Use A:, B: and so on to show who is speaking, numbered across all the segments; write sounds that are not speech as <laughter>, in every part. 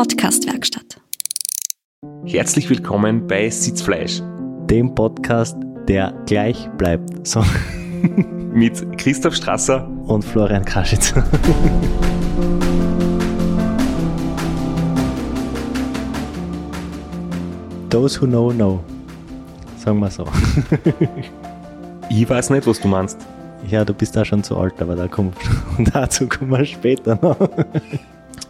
A: Podcast-Werkstatt.
B: Herzlich willkommen bei Sitzfleisch.
C: Dem Podcast, der gleich bleibt. So. <laughs>
B: Mit Christoph Strasser
C: und Florian Kraschitz. <laughs> Those who know, know. Sagen wir so. <laughs>
B: ich weiß nicht, was du meinst.
C: Ja, du bist da schon zu alt, aber da kommt, dazu kommen wir später noch.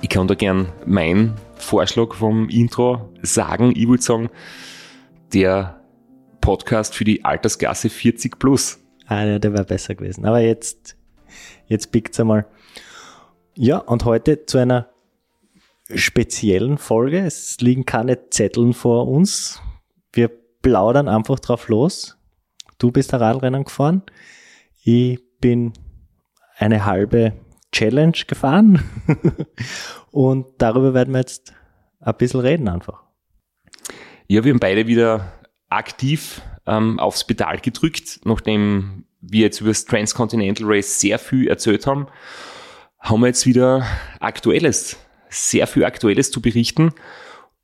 B: Ich kann da gern meinen Vorschlag vom Intro sagen. Ich würde sagen, der Podcast für die Altersklasse 40 plus.
C: Ah, ja, der wäre besser gewesen. Aber jetzt, jetzt pickt's einmal. Ja, und heute zu einer speziellen Folge. Es liegen keine Zetteln vor uns. Wir plaudern einfach drauf los. Du bist der Radrennen gefahren. Ich bin eine halbe Challenge gefahren <laughs> und darüber werden wir jetzt ein bisschen reden einfach.
B: Ja, wir haben beide wieder aktiv ähm, aufs Pedal gedrückt, nachdem wir jetzt über das Transcontinental Race sehr viel erzählt haben, haben wir jetzt wieder Aktuelles, sehr viel Aktuelles zu berichten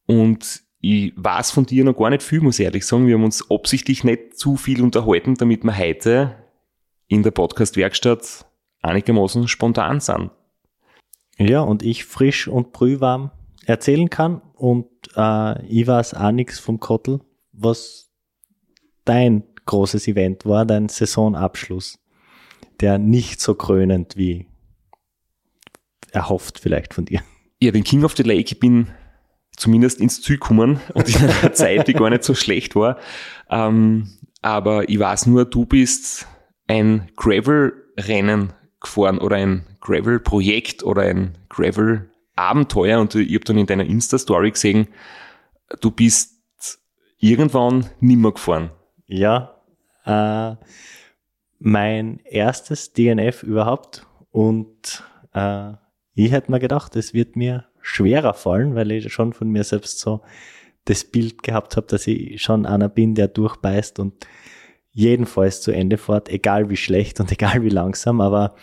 B: und ich weiß von dir noch gar nicht viel, muss ich ehrlich sagen. Wir haben uns absichtlich nicht zu viel unterhalten, damit wir heute in der Podcast-Werkstatt einigermaßen spontan sind.
C: Ja, und ich frisch und brühwarm erzählen kann und äh, ich weiß auch nichts vom Kottel, was dein großes Event war, dein Saisonabschluss, der nicht so krönend wie erhofft vielleicht von dir.
B: Ja, den King of the Lake, ich bin zumindest ins Ziel gekommen und in einer <laughs> Zeit, die gar nicht so schlecht war. Ähm, aber ich weiß nur, du bist ein Gravel-Rennen gefahren oder ein Gravel-Projekt oder ein Gravel-Abenteuer. Und ich habe dann in deiner Insta-Story gesehen, du bist irgendwann nimmer gefahren.
C: Ja, äh, mein erstes DNF überhaupt. Und äh, ich hätte mir gedacht, es wird mir schwerer fallen, weil ich schon von mir selbst so das Bild gehabt habe, dass ich schon einer bin, der durchbeißt. Und jedenfalls zu Ende fährt, egal wie schlecht und <laughs> egal wie langsam, aber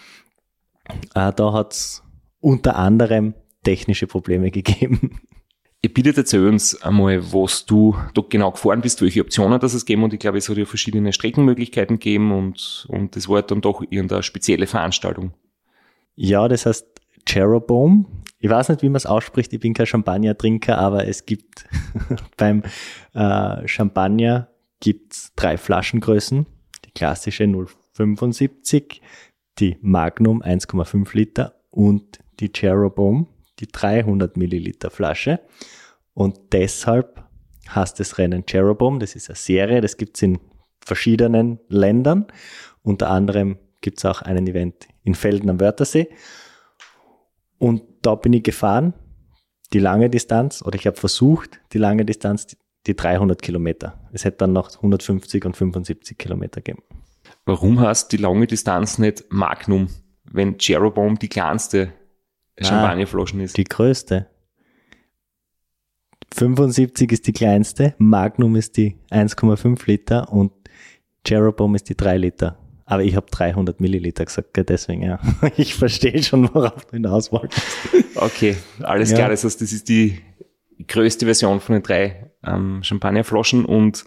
C: äh, da hat es unter anderem technische Probleme <laughs> gegeben.
B: Ich bitte erzähl uns einmal, was du dort genau gefahren bist, welche Optionen das es gegeben und ich glaube, es hat ja verschiedene Streckenmöglichkeiten gegeben und, und das war dann doch irgendeine spezielle Veranstaltung.
C: Ja, das heißt Jeroboam. Ich weiß nicht, wie man es ausspricht, ich bin kein Champagner-Trinker, aber es gibt <laughs> beim äh, Champagner gibt's drei Flaschengrößen. Die klassische 075, die Magnum 1,5 Liter und die Jeroboam, die 300 Milliliter Flasche. Und deshalb heißt das Rennen Jeroboam. Das ist eine Serie, das gibt's in verschiedenen Ländern. Unter anderem gibt's auch einen Event in Felden am Wörthersee. Und da bin ich gefahren, die lange Distanz, oder ich habe versucht, die lange Distanz, die 300 Kilometer. Es hätte dann noch 150 und 75 Kilometer gegeben.
B: Warum hast die lange Distanz nicht Magnum, wenn Jeroboam die kleinste Champagnerflaschen ist?
C: Die größte. 75 ist die kleinste, Magnum ist die 1,5 Liter und Jeroboam ist die 3 Liter. Aber ich habe 300 Milliliter gesagt, deswegen ja. <laughs> Ich verstehe schon, worauf du hinaus wolltest.
B: Okay, alles ja. klar. Das heißt, das ist die größte Version von den drei ähm, Champagnerflaschen und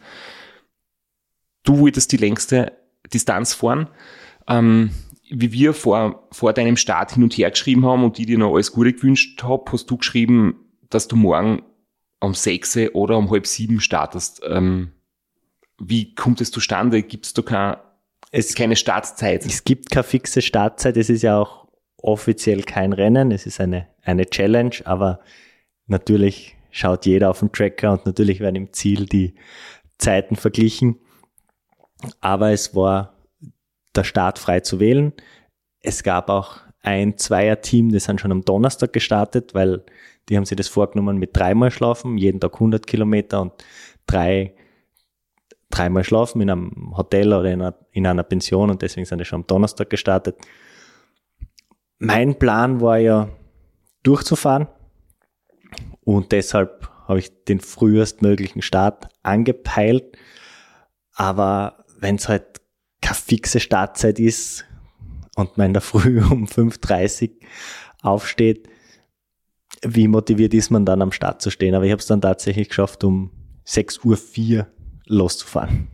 B: du wolltest die längste Distanz fahren. Ähm, wie wir vor, vor deinem Start hin und her geschrieben haben und die dir noch alles Gute gewünscht habe, hast du geschrieben, dass du morgen um sechs oder um halb sieben startest. Ähm, wie kommt es zustande? Gibt es da kein, es, keine Startzeit?
C: Es gibt keine fixe Startzeit. Es ist ja auch offiziell kein Rennen. Es ist eine, eine Challenge, aber natürlich schaut jeder auf den Tracker und natürlich werden im Ziel die Zeiten verglichen. Aber es war der Start frei zu wählen. Es gab auch ein Zweier-Team, das sind schon am Donnerstag gestartet, weil die haben sich das vorgenommen mit dreimal Schlafen, jeden Tag 100 Kilometer und drei, dreimal Schlafen in einem Hotel oder in einer, in einer Pension und deswegen sind die schon am Donnerstag gestartet. Mein Plan war ja durchzufahren, und deshalb habe ich den frühestmöglichen Start angepeilt. Aber wenn es halt keine fixe Startzeit ist und man in der Früh <laughs> um 5.30 Uhr aufsteht, wie motiviert ist man dann am Start zu stehen. Aber ich habe es dann tatsächlich geschafft, um 6.04 Uhr loszufahren.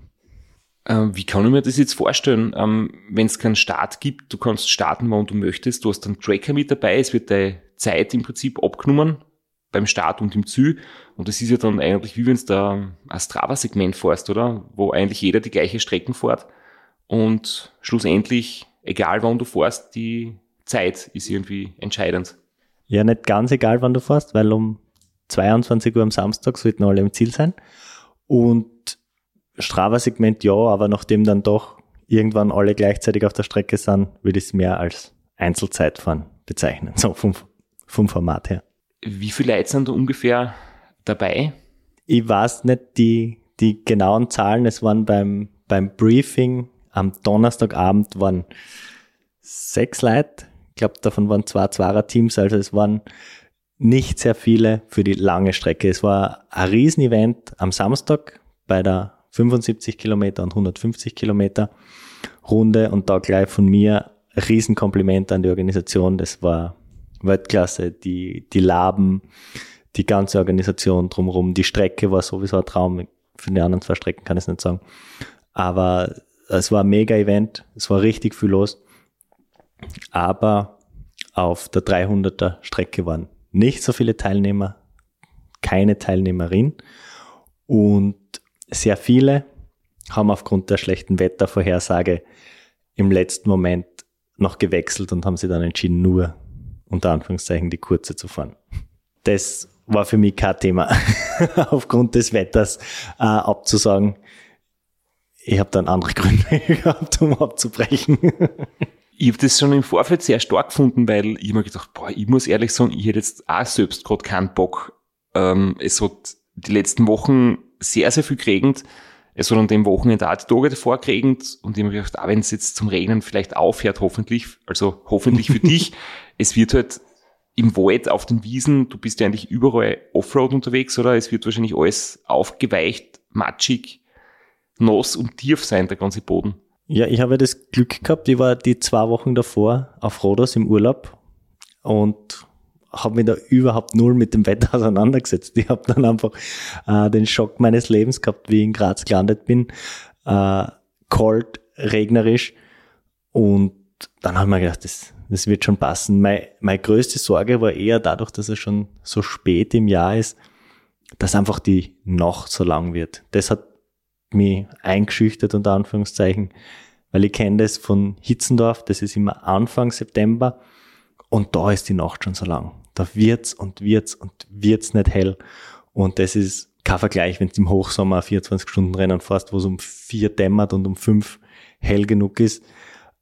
B: Ähm, wie kann ich mir das jetzt vorstellen, ähm, wenn es keinen Start gibt, du kannst starten, wann du möchtest, du hast einen Tracker mit dabei, es wird deine Zeit im Prinzip abgenommen beim Start und im Ziel und das ist ja dann eigentlich wie wenn es da ein Strava-Segment fährst, oder? Wo eigentlich jeder die gleiche Strecken fährt und schlussendlich, egal wann du fährst, die Zeit ist irgendwie entscheidend.
C: Ja, nicht ganz egal, wann du fährst, weil um 22 Uhr am Samstag sollten alle im Ziel sein und Strava-Segment ja, aber nachdem dann doch irgendwann alle gleichzeitig auf der Strecke sind, würde ich es mehr als Einzelzeitfahren bezeichnen, so vom, vom Format her.
B: Wie viele Leute sind da ungefähr dabei?
C: Ich weiß nicht die, die genauen Zahlen. Es waren beim, beim Briefing am Donnerstagabend waren sechs Leute. Ich glaube, davon waren zwei Zweier-Teams, also es waren nicht sehr viele für die lange Strecke. Es war ein Riesenevent am Samstag bei der 75 Kilometer und 150 Kilometer Runde und da gleich von mir Riesenkompliment an die Organisation. Das war Weltklasse, die, die Laben, die ganze Organisation drumherum. Die Strecke war sowieso ein Traum. Für die anderen zwei Strecken kann ich es nicht sagen. Aber es war ein Mega-Event. Es war richtig viel los. Aber auf der 300er Strecke waren nicht so viele Teilnehmer, keine Teilnehmerin. Und sehr viele haben aufgrund der schlechten Wettervorhersage im letzten Moment noch gewechselt und haben sich dann entschieden, nur unter Anführungszeichen die kurze zu fahren. Das war für mich kein Thema, <laughs> aufgrund des Wetters äh, abzusagen. Ich habe dann andere <laughs> Gründe gehabt, um abzubrechen.
B: ich habe das schon im Vorfeld sehr stark gefunden, weil ich mir gedacht, boah, ich muss ehrlich sagen, ich hätte jetzt auch selbst gerade keinen Bock. Ähm, es hat die letzten Wochen sehr, sehr viel geregnet. Es hat an dem Wochenende auch die Tage davor geregnet und ich habe gedacht, ah, wenn es jetzt zum Regnen vielleicht aufhört, hoffentlich, also hoffentlich für <laughs> dich, es wird halt im Wald, auf den Wiesen, du bist ja eigentlich überall Offroad unterwegs, oder? Es wird wahrscheinlich alles aufgeweicht, matschig, nass und tief sein, der ganze Boden.
C: Ja, ich habe das Glück gehabt, ich war die zwei Wochen davor auf Rhodos im Urlaub und habe mich da überhaupt null mit dem Wetter <laughs> auseinandergesetzt. Ich habe dann einfach äh, den Schock meines Lebens gehabt, wie ich in Graz gelandet bin. Äh, kalt, regnerisch. Und dann habe ich mir gedacht, das, das wird schon passen. Meine, meine größte Sorge war eher dadurch, dass es schon so spät im Jahr ist, dass einfach die Nacht so lang wird. Das hat mich eingeschüchtert, unter Anführungszeichen, weil ich kenne das von Hitzendorf, das ist immer Anfang September und da ist die Nacht schon so lang da wird's und wird's und wird's nicht hell. Und das ist kein Vergleich, wenn du im Hochsommer 24 Stunden Rennen fährst, wo es um vier dämmert und um fünf hell genug ist.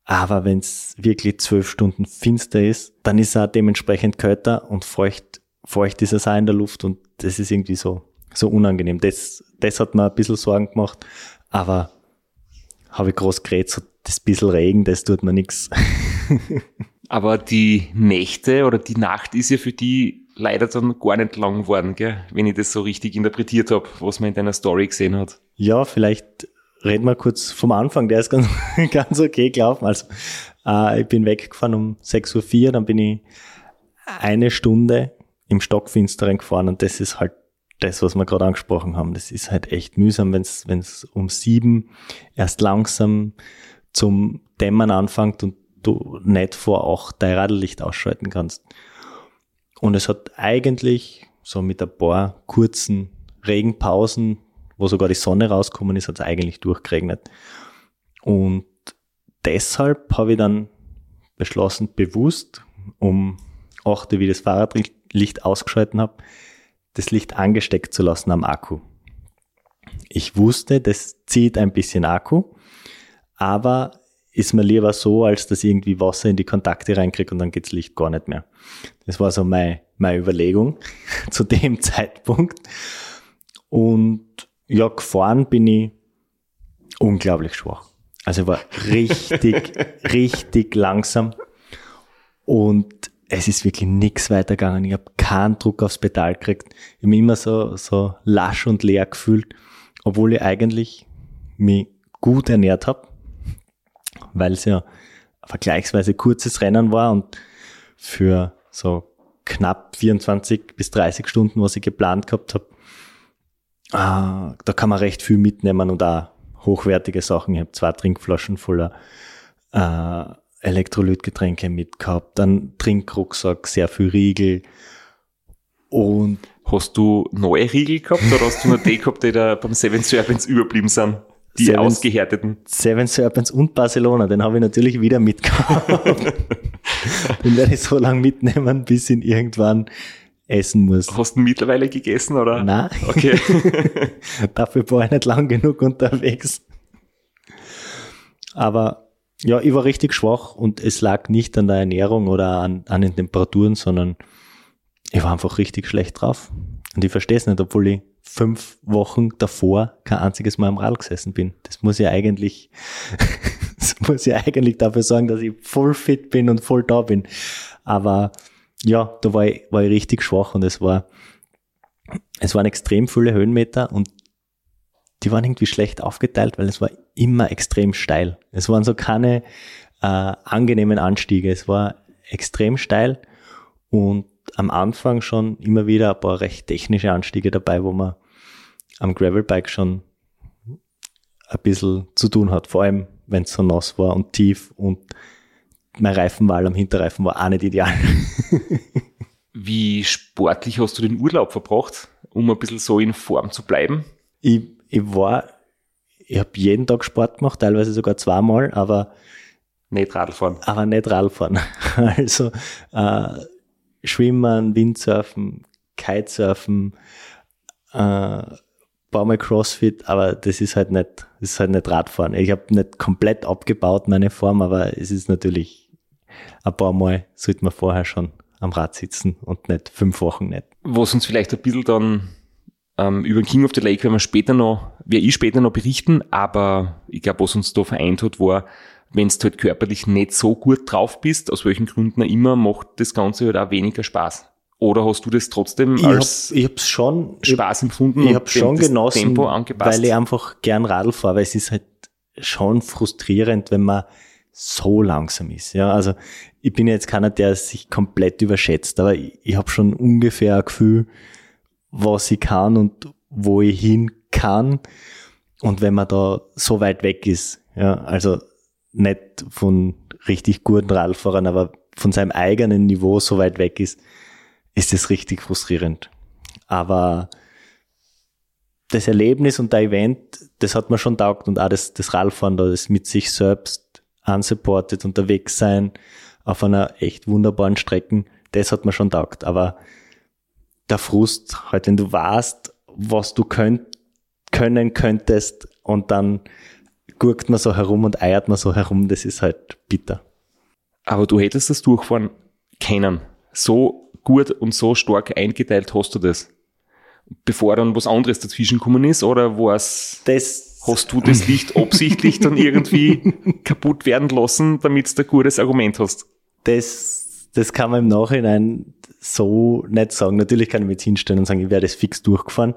C: Aber wenn es wirklich zwölf Stunden finster ist, dann ist er dementsprechend kälter und feucht, feucht ist es auch in der Luft und das ist irgendwie so, so unangenehm. Das, das hat mir ein bisschen Sorgen gemacht, aber habe ich groß geredet, so das bisschen Regen, das tut mir nichts. <laughs>
B: Aber die Nächte oder die Nacht ist ja für die leider dann gar nicht lang geworden, gell? wenn ich das so richtig interpretiert habe, was man in deiner Story gesehen hat.
C: Ja, vielleicht reden wir kurz vom Anfang, der ist ganz, <laughs> ganz okay gelaufen. Also äh, ich bin weggefahren um 6.04 Uhr, dann bin ich eine Stunde im Stockfinsteren gefahren und das ist halt das, was wir gerade angesprochen haben. Das ist halt echt mühsam, wenn es um sieben erst langsam zum Dämmern anfängt und du nicht vor acht dein Radlicht ausschalten kannst. Und es hat eigentlich so mit ein paar kurzen Regenpausen, wo sogar die Sonne rausgekommen ist, hat es eigentlich durchgeregnet. Und deshalb habe ich dann beschlossen, bewusst um 8 wie das Fahrradlicht ausgeschalten habe, das Licht angesteckt zu lassen am Akku. Ich wusste, das zieht ein bisschen Akku, aber ist mir lieber so, als dass ich irgendwie Wasser in die Kontakte reinkriege und dann geht's Licht gar nicht mehr. Das war so meine, meine Überlegung <laughs> zu dem Zeitpunkt. Und ja, gefahren bin ich unglaublich schwach. Also war richtig, <laughs> richtig langsam. Und es ist wirklich nichts weitergegangen. Ich habe keinen Druck aufs Pedal gekriegt. Ich habe mich immer so, so lasch und leer gefühlt, obwohl ich eigentlich mich gut ernährt habe weil es ja vergleichsweise kurzes Rennen war und für so knapp 24 bis 30 Stunden, was ich geplant gehabt habe. Ah, da kann man recht viel mitnehmen und auch hochwertige Sachen. Ich habe zwei Trinkflaschen voller äh, Elektrolytgetränke mitgehabt, dann Trinkrucksack, sehr viel Riegel und
B: Hast du neue Riegel gehabt oder hast du nur die gehabt, die da beim Seven Serpents überblieben sind? Die Seven, ausgehärteten.
C: Seven Serpents und Barcelona, den habe ich natürlich wieder mitgehabt. <laughs> den werde ich so lange mitnehmen, bis ich ihn irgendwann essen muss.
B: Hast du ihn mittlerweile gegessen, oder?
C: Nein.
B: Okay. <laughs>
C: Dafür war ich nicht lang genug unterwegs. Aber ja, ich war richtig schwach und es lag nicht an der Ernährung oder an, an den Temperaturen, sondern ich war einfach richtig schlecht drauf. Und ich verstehe es nicht, obwohl ich fünf Wochen davor kein einziges Mal am Rad gesessen bin. Das muss ja eigentlich, <laughs> das muss ja eigentlich dafür sorgen, dass ich voll fit bin und voll da bin. Aber ja, da war ich, war ich richtig schwach und es war, es waren extrem viele Höhenmeter und die waren irgendwie schlecht aufgeteilt, weil es war immer extrem steil. Es waren so keine äh, angenehmen Anstiege. Es war extrem steil und am Anfang schon immer wieder ein paar recht technische Anstiege dabei, wo man am Gravelbike schon ein bisschen zu tun hat, vor allem wenn es so nass war und tief und mein Reifenwahl am Hinterreifen war auch nicht ideal. <laughs>
B: Wie sportlich hast du den Urlaub verbracht, um ein bisschen so in Form zu bleiben?
C: Ich, ich war, ich habe jeden Tag Sport gemacht, teilweise sogar zweimal, aber
B: nicht Radfahren.
C: Aber nicht Radfahren. <laughs> Also äh, Schwimmen, Windsurfen, Kitesurfen, äh, baue mal Crossfit, aber das ist halt nicht, das ist halt nicht Radfahren. Ich habe nicht komplett abgebaut meine Form, aber es ist natürlich ein paar Mal sollte man vorher schon am Rad sitzen und nicht fünf Wochen nicht.
B: Was uns vielleicht ein bisschen dann ähm, über King of the Lake werden wir später noch, werde ich später noch berichten, aber ich glaube, was uns da vereint hat, war, wenn du halt körperlich nicht so gut drauf bist, aus welchen Gründen auch immer, macht das Ganze halt auch weniger Spaß. Oder hast du das trotzdem
C: ich als hab, ich hab's schon,
B: Spaß empfunden?
C: Ich habe schon genossen, Tempo angepasst? weil ich einfach gern Radl fahre, weil es ist halt schon frustrierend, wenn man so langsam ist. Ja, also ich bin jetzt keiner, der sich komplett überschätzt, aber ich, ich habe schon ungefähr ein Gefühl, was ich kann und wo ich hin kann. Und wenn man da so weit weg ist, ja, also nicht von richtig guten Radfahrern, aber von seinem eigenen Niveau so weit weg ist, ist es richtig frustrierend. Aber das Erlebnis und der Event, das hat mir schon taugt und auch das, das Radfahren da, das mit sich selbst unsupported unterwegs sein auf einer echt wunderbaren Strecke, das hat mir schon taugt. Aber der Frust, halt, wenn du weißt, was du könnt, können könntest und dann gurkt man so herum und eiert man so herum, das ist halt bitter.
B: Aber du hättest das Durchfahren kennen. So gut und so stark eingeteilt hast du das. Bevor dann was anderes dazwischen gekommen ist, oder was das hast du das Licht absichtlich dann irgendwie <laughs> kaputt werden lassen, damit du ein gutes Argument hast?
C: Das, das kann man im Nachhinein so nicht sagen. Natürlich kann ich mich jetzt hinstellen und sagen, ich werde es fix durchgefahren,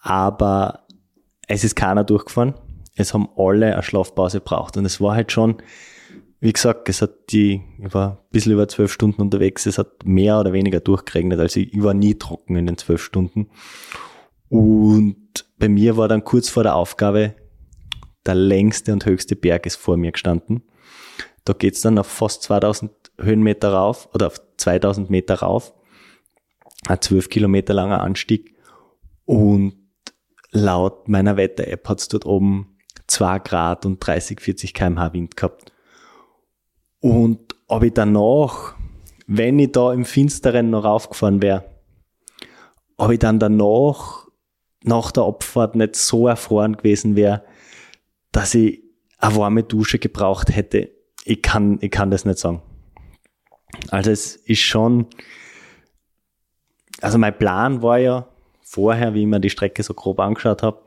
C: aber es ist keiner durchgefahren es haben alle eine Schlafpause gebraucht. Und es war halt schon, wie gesagt, es hat die, ich war ein bisschen über zwölf Stunden unterwegs, es hat mehr oder weniger durchgeregnet. Also ich, war nie trocken in den zwölf Stunden. Und bei mir war dann kurz vor der Aufgabe, der längste und höchste Berg ist vor mir gestanden. Da geht's dann auf fast 2000 Höhenmeter rauf oder auf 2000 Meter rauf. Ein zwölf Kilometer langer Anstieg. Und laut meiner Wetter-App hat's dort oben 2 Grad und 30, 40 kmh Wind gehabt. Und ob ich danach, wenn ich da im Finsteren noch raufgefahren wäre, ob ich dann danach, nach der Abfahrt nicht so erfroren gewesen wäre, dass ich eine warme Dusche gebraucht hätte, ich kann, ich kann das nicht sagen. Also es ist schon, also mein Plan war ja vorher, wie ich mir die Strecke so grob angeschaut habe,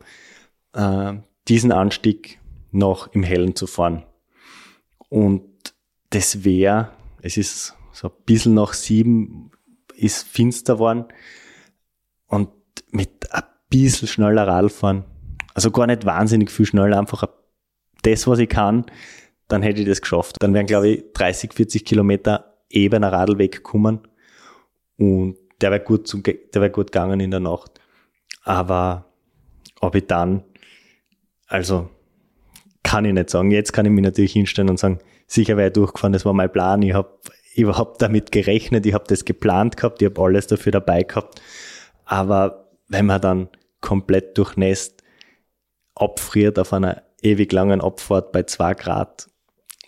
C: äh, diesen Anstieg noch im Hellen zu fahren. Und das wäre, es ist so ein bisschen nach sieben, ist finster geworden und mit ein bisschen schneller Radfahren, also gar nicht wahnsinnig viel schneller, einfach das, was ich kann, dann hätte ich das geschafft. Dann wären, glaube ich, 30, 40 Kilometer ebener Radlweg gekommen Und der wäre gut, zum, der wäre gut gegangen in der Nacht. Aber ob ich dann, also kann ich nicht sagen. Jetzt kann ich mich natürlich hinstellen und sagen, sicher wäre ich durchgefahren, das war mein Plan. Ich habe überhaupt damit gerechnet, ich habe das geplant gehabt, ich habe alles dafür dabei gehabt. Aber wenn man dann komplett durchnässt, abfriert auf einer ewig langen Abfahrt bei zwei Grad,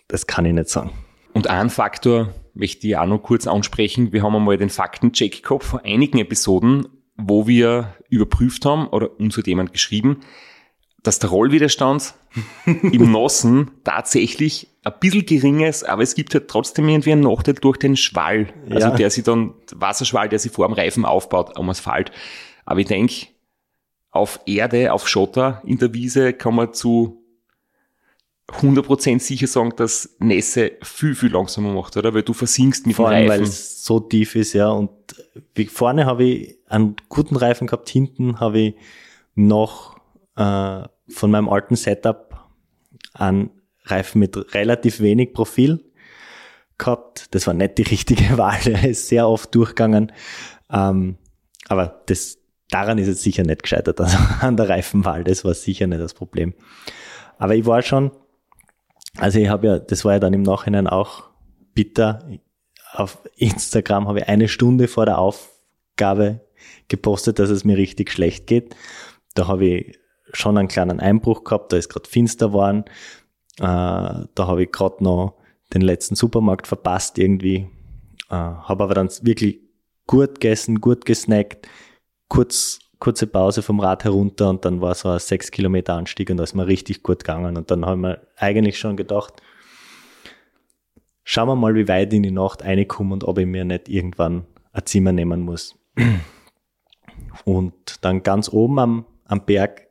C: das kann ich nicht sagen.
B: Und ein Faktor möchte ich auch noch kurz ansprechen. Wir haben einmal den Faktencheck gehabt vor einigen Episoden, wo wir überprüft haben, oder uns hat jemand geschrieben, dass der Rollwiderstand <laughs> im Nossen tatsächlich ein bisschen gering ist, aber es gibt halt trotzdem irgendwie einen Nachteil durch den Schwall. Also ja. der sich dann, Wasserschwall, der sich vor dem Reifen aufbaut am Asphalt. Aber ich denke, auf Erde, auf Schotter in der Wiese kann man zu 100% sicher sagen, dass Nässe viel, viel langsamer macht, oder? Weil du versinkst mit
C: Vor
B: dem
C: allem,
B: Reifen.
C: weil es so tief ist, ja. Und vorne habe ich einen guten Reifen gehabt, hinten habe ich noch äh, von meinem alten Setup einen Reifen mit relativ wenig Profil gehabt. Das war nicht die richtige <laughs> Wahl, der ist sehr oft durchgegangen. Ähm, aber das, daran ist es sicher nicht gescheitert, also <laughs> an der Reifenwahl, das war sicher nicht das Problem. Aber ich war schon also ich habe ja, das war ja dann im Nachhinein auch bitter. Auf Instagram habe ich eine Stunde vor der Aufgabe gepostet, dass es mir richtig schlecht geht. Da habe ich schon einen kleinen Einbruch gehabt, da ist gerade finster geworden. Äh, da habe ich gerade noch den letzten Supermarkt verpasst irgendwie. Äh, habe aber dann wirklich gut gegessen, gut gesnackt, kurz kurze Pause vom Rad herunter und dann war so ein sechs Kilometer Anstieg und da ist mir richtig gut gegangen. Und dann haben wir eigentlich schon gedacht, schauen wir mal, wie weit in die Nacht reinkomme und ob ich mir nicht irgendwann ein Zimmer nehmen muss. <clears throat> Und dann ganz oben am, am Berg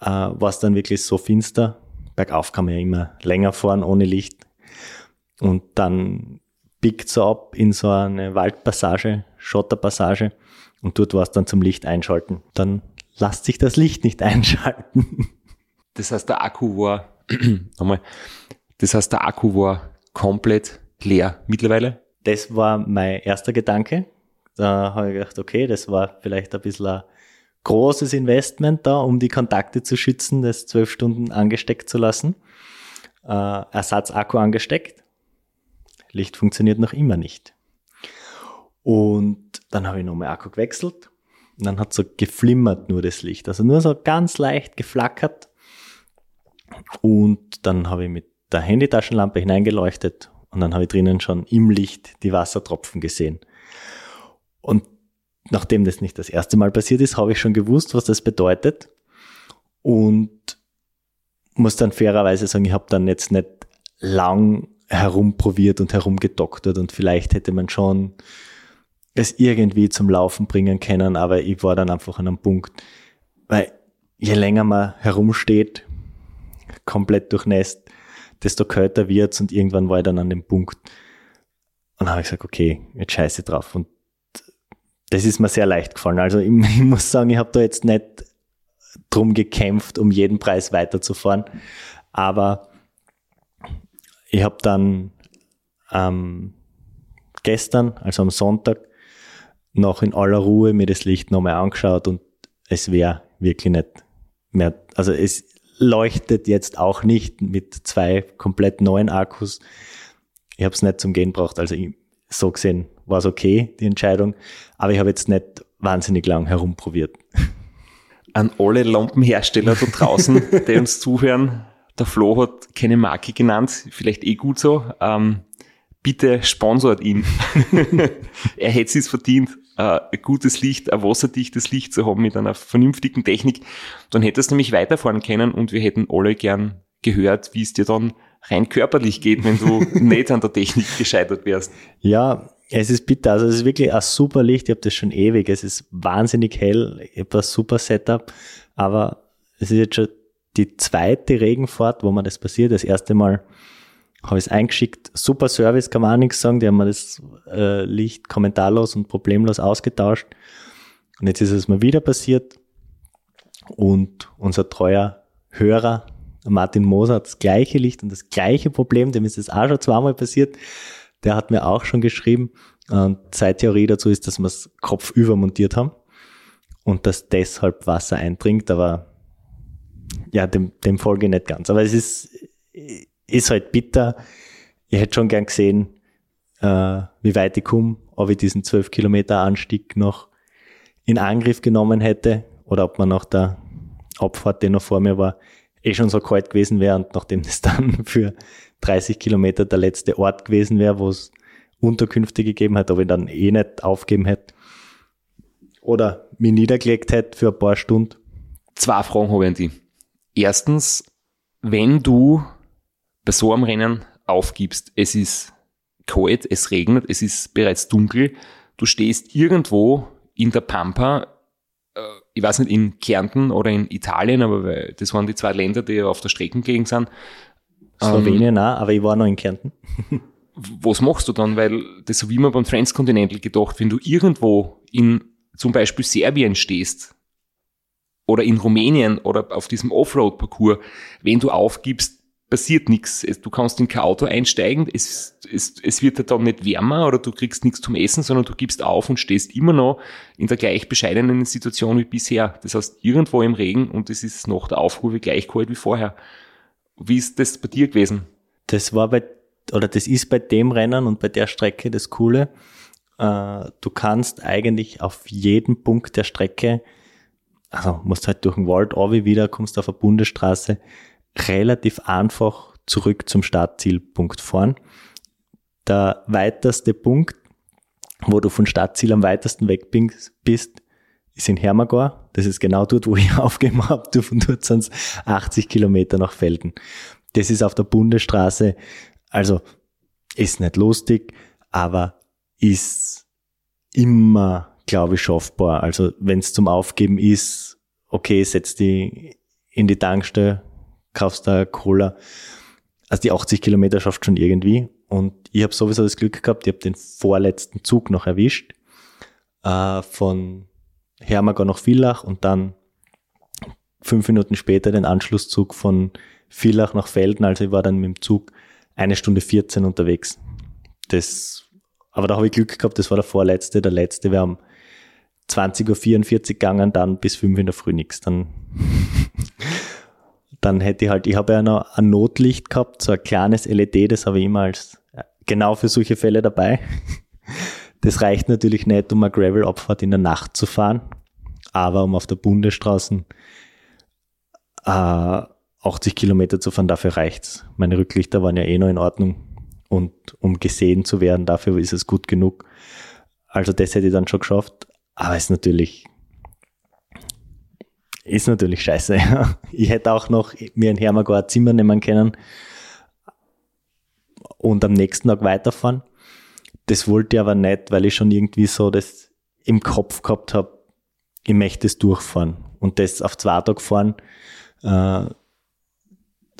C: äh, war es dann wirklich so finster. Bergauf kann man ja immer länger fahren ohne Licht. Und dann biegt so ab in so eine Waldpassage, Schotterpassage. Und dort war es dann zum Licht einschalten. Dann lasst sich das Licht nicht <laughs> einschalten.
B: Das heißt, der Akku war, <clears throat> nochmal, das heißt, der Akku war komplett leer mittlerweile?
C: Das war mein erster Gedanke. Da habe ich gedacht, okay, das war vielleicht ein bisschen ein großes Investment da, um die Kontakte zu schützen, das zwölf Stunden angesteckt zu lassen. Äh, Ersatzakku angesteckt. Licht funktioniert noch immer nicht. Und dann habe ich nochmal Akku gewechselt. Und dann hat so geflimmert nur das Licht. Also nur so ganz leicht geflackert. Und dann habe ich mit der Handytaschenlampe hineingeleuchtet und dann habe ich drinnen schon im Licht die Wassertropfen gesehen. Und nachdem das nicht das erste Mal passiert ist, habe ich schon gewusst, was das bedeutet. Und muss dann fairerweise sagen, ich habe dann jetzt nicht lang herumprobiert und herumgedoktert und vielleicht hätte man schon es irgendwie zum Laufen bringen können, aber ich war dann einfach an einem Punkt, weil je länger man herumsteht, komplett durchnässt, desto kälter wird's und irgendwann war ich dann an dem Punkt und habe ich gesagt, okay, jetzt scheiße drauf und das ist mir sehr leicht gefallen. Also ich, <laughs> ich muss sagen, ich habe da jetzt nicht drum gekämpft, um jeden Preis weiterzufahren, aber ich habe dann ähm, gestern, also am Sonntag, noch in aller Ruhe mir das Licht nochmal angeschaut und es wäre wirklich nicht mehr, also es leuchtet jetzt auch nicht mit zwei komplett neuen Akkus. Ich habe es nicht zum Gehen braucht, also ich, so gesehen war es okay, die Entscheidung, aber ich habe jetzt nicht wahnsinnig lang herumprobiert.
B: An alle Lampenhersteller da draußen, <laughs> die uns zuhören, der Flo hat keine Marke genannt, vielleicht eh gut so. Ähm, bitte sponsort ihn. <laughs> er hätte es verdient, äh, ein gutes Licht, ein wasserdichtes Licht zu haben mit einer vernünftigen Technik. Dann hättest du nämlich weiterfahren können und wir hätten alle gern gehört, wie es dir dann rein körperlich geht, wenn du <laughs> nicht an der Technik gescheitert wärst.
C: Ja, es ist bitter. Also es ist wirklich ein super Licht. Ich habe das schon ewig. Es ist wahnsinnig hell. Ich habe ein super Setup. Aber es ist jetzt schon die zweite Regenfahrt, wo mir das passiert. Das erste Mal habe ich es eingeschickt. Super Service, kann man auch nichts sagen. Die haben mir das äh, Licht kommentarlos und problemlos ausgetauscht. Und jetzt ist es mal wieder passiert. Und unser treuer Hörer, Martin Moser, hat das gleiche Licht und das gleiche Problem. Dem ist es auch schon zweimal passiert. der hat mir auch schon geschrieben, und seine Theorie dazu ist, dass wir es kopfüber montiert haben und dass deshalb Wasser eindringt, aber ja, dem, dem folge ich nicht ganz. Aber es ist, ist halt bitter. Ich hätte schon gern gesehen, äh, wie weit ich komme, ob ich diesen 12 Kilometer Anstieg noch in Angriff genommen hätte oder ob man nach der Abfahrt, die noch vor mir war, eh schon so kalt gewesen wäre und nachdem es dann <laughs> für 30 Kilometer der letzte Ort gewesen wäre, wo es Unterkünfte gegeben hat, ob ich dann eh nicht aufgeben hätte oder mich niedergelegt hätte für ein paar Stunden.
B: Zwei Fragen habe ich an dich. Erstens, wenn du bei so einem Rennen aufgibst, es ist kalt, es regnet, es ist bereits dunkel, du stehst irgendwo in der Pampa, äh, ich weiß nicht, in Kärnten oder in Italien, aber das waren die zwei Länder, die auf der Streckengegend sind.
C: Slowenien ähm, auch, aber ich war noch in Kärnten.
B: was machst du dann? Weil das so wie man beim Transcontinental gedacht, wenn du irgendwo in zum Beispiel Serbien stehst oder in Rumänien oder auf diesem Offroad-Parcours, wenn du aufgibst, passiert nichts. Du kannst in kein Auto einsteigen, es, es, es wird dir dann nicht wärmer oder du kriegst nichts zum Essen, sondern du gibst auf und stehst immer noch in der gleich bescheidenen Situation wie bisher. Das heißt, irgendwo im Regen und es ist nach der Aufrufe gleich kalt wie vorher. Wie ist das bei dir gewesen?
C: Das war bei, oder das ist bei dem Rennen und bei der Strecke das Coole. Äh, du kannst eigentlich auf jeden Punkt der Strecke, also musst halt durch den Wald wieder, kommst auf eine Bundesstraße, relativ einfach zurück zum Startzielpunkt fahren. Der weiteste Punkt, wo du von Startziel am weitesten weg bist, ist in Hermagor. Das ist genau dort, wo <laughs> ich aufgegeben habe. Du von dort sind 80 Kilometer nach Felden. Das ist auf der Bundesstraße. Also ist nicht lustig, aber ist immer, glaube ich, schaffbar. Also wenn es zum Aufgeben ist, okay, setz die in die Tankstelle, kaufst da Cola. Also die 80 Kilometer schafft schon irgendwie. Und ich habe sowieso das Glück gehabt, ich habe den vorletzten Zug noch erwischt. Äh, von Hermagor nach Villach und dann fünf Minuten später den Anschlusszug von Villach nach Felden. Also ich war dann mit dem Zug eine Stunde 14 unterwegs. Das, aber da habe ich Glück gehabt, das war der vorletzte, der letzte. Wir haben 20.44 Uhr gegangen, dann bis 5 in der Früh nichts. Dann dann hätte ich halt, ich habe ja noch ein Notlicht gehabt, so ein kleines LED, das habe ich immer als genau für solche Fälle dabei. <laughs> Das reicht natürlich nicht, um eine Gravel-Abfahrt in der Nacht zu fahren, aber um auf der Bundesstraße äh, 80 Kilometer zu fahren, dafür reicht's. Meine Rücklichter waren ja eh noch in Ordnung und um gesehen zu werden, dafür ist es gut genug. Also das hätte ich dann schon geschafft, aber es ist natürlich ist natürlich scheiße. <laughs> Ja. Ich hätte auch noch mir in Hermagor ein Zimmer nehmen können und am nächsten Tag weiterfahren. Das wollte ich aber nicht, weil ich schon irgendwie so das im Kopf gehabt habe, ich möchte es durchfahren und das auf zwei Tage fahren. Äh,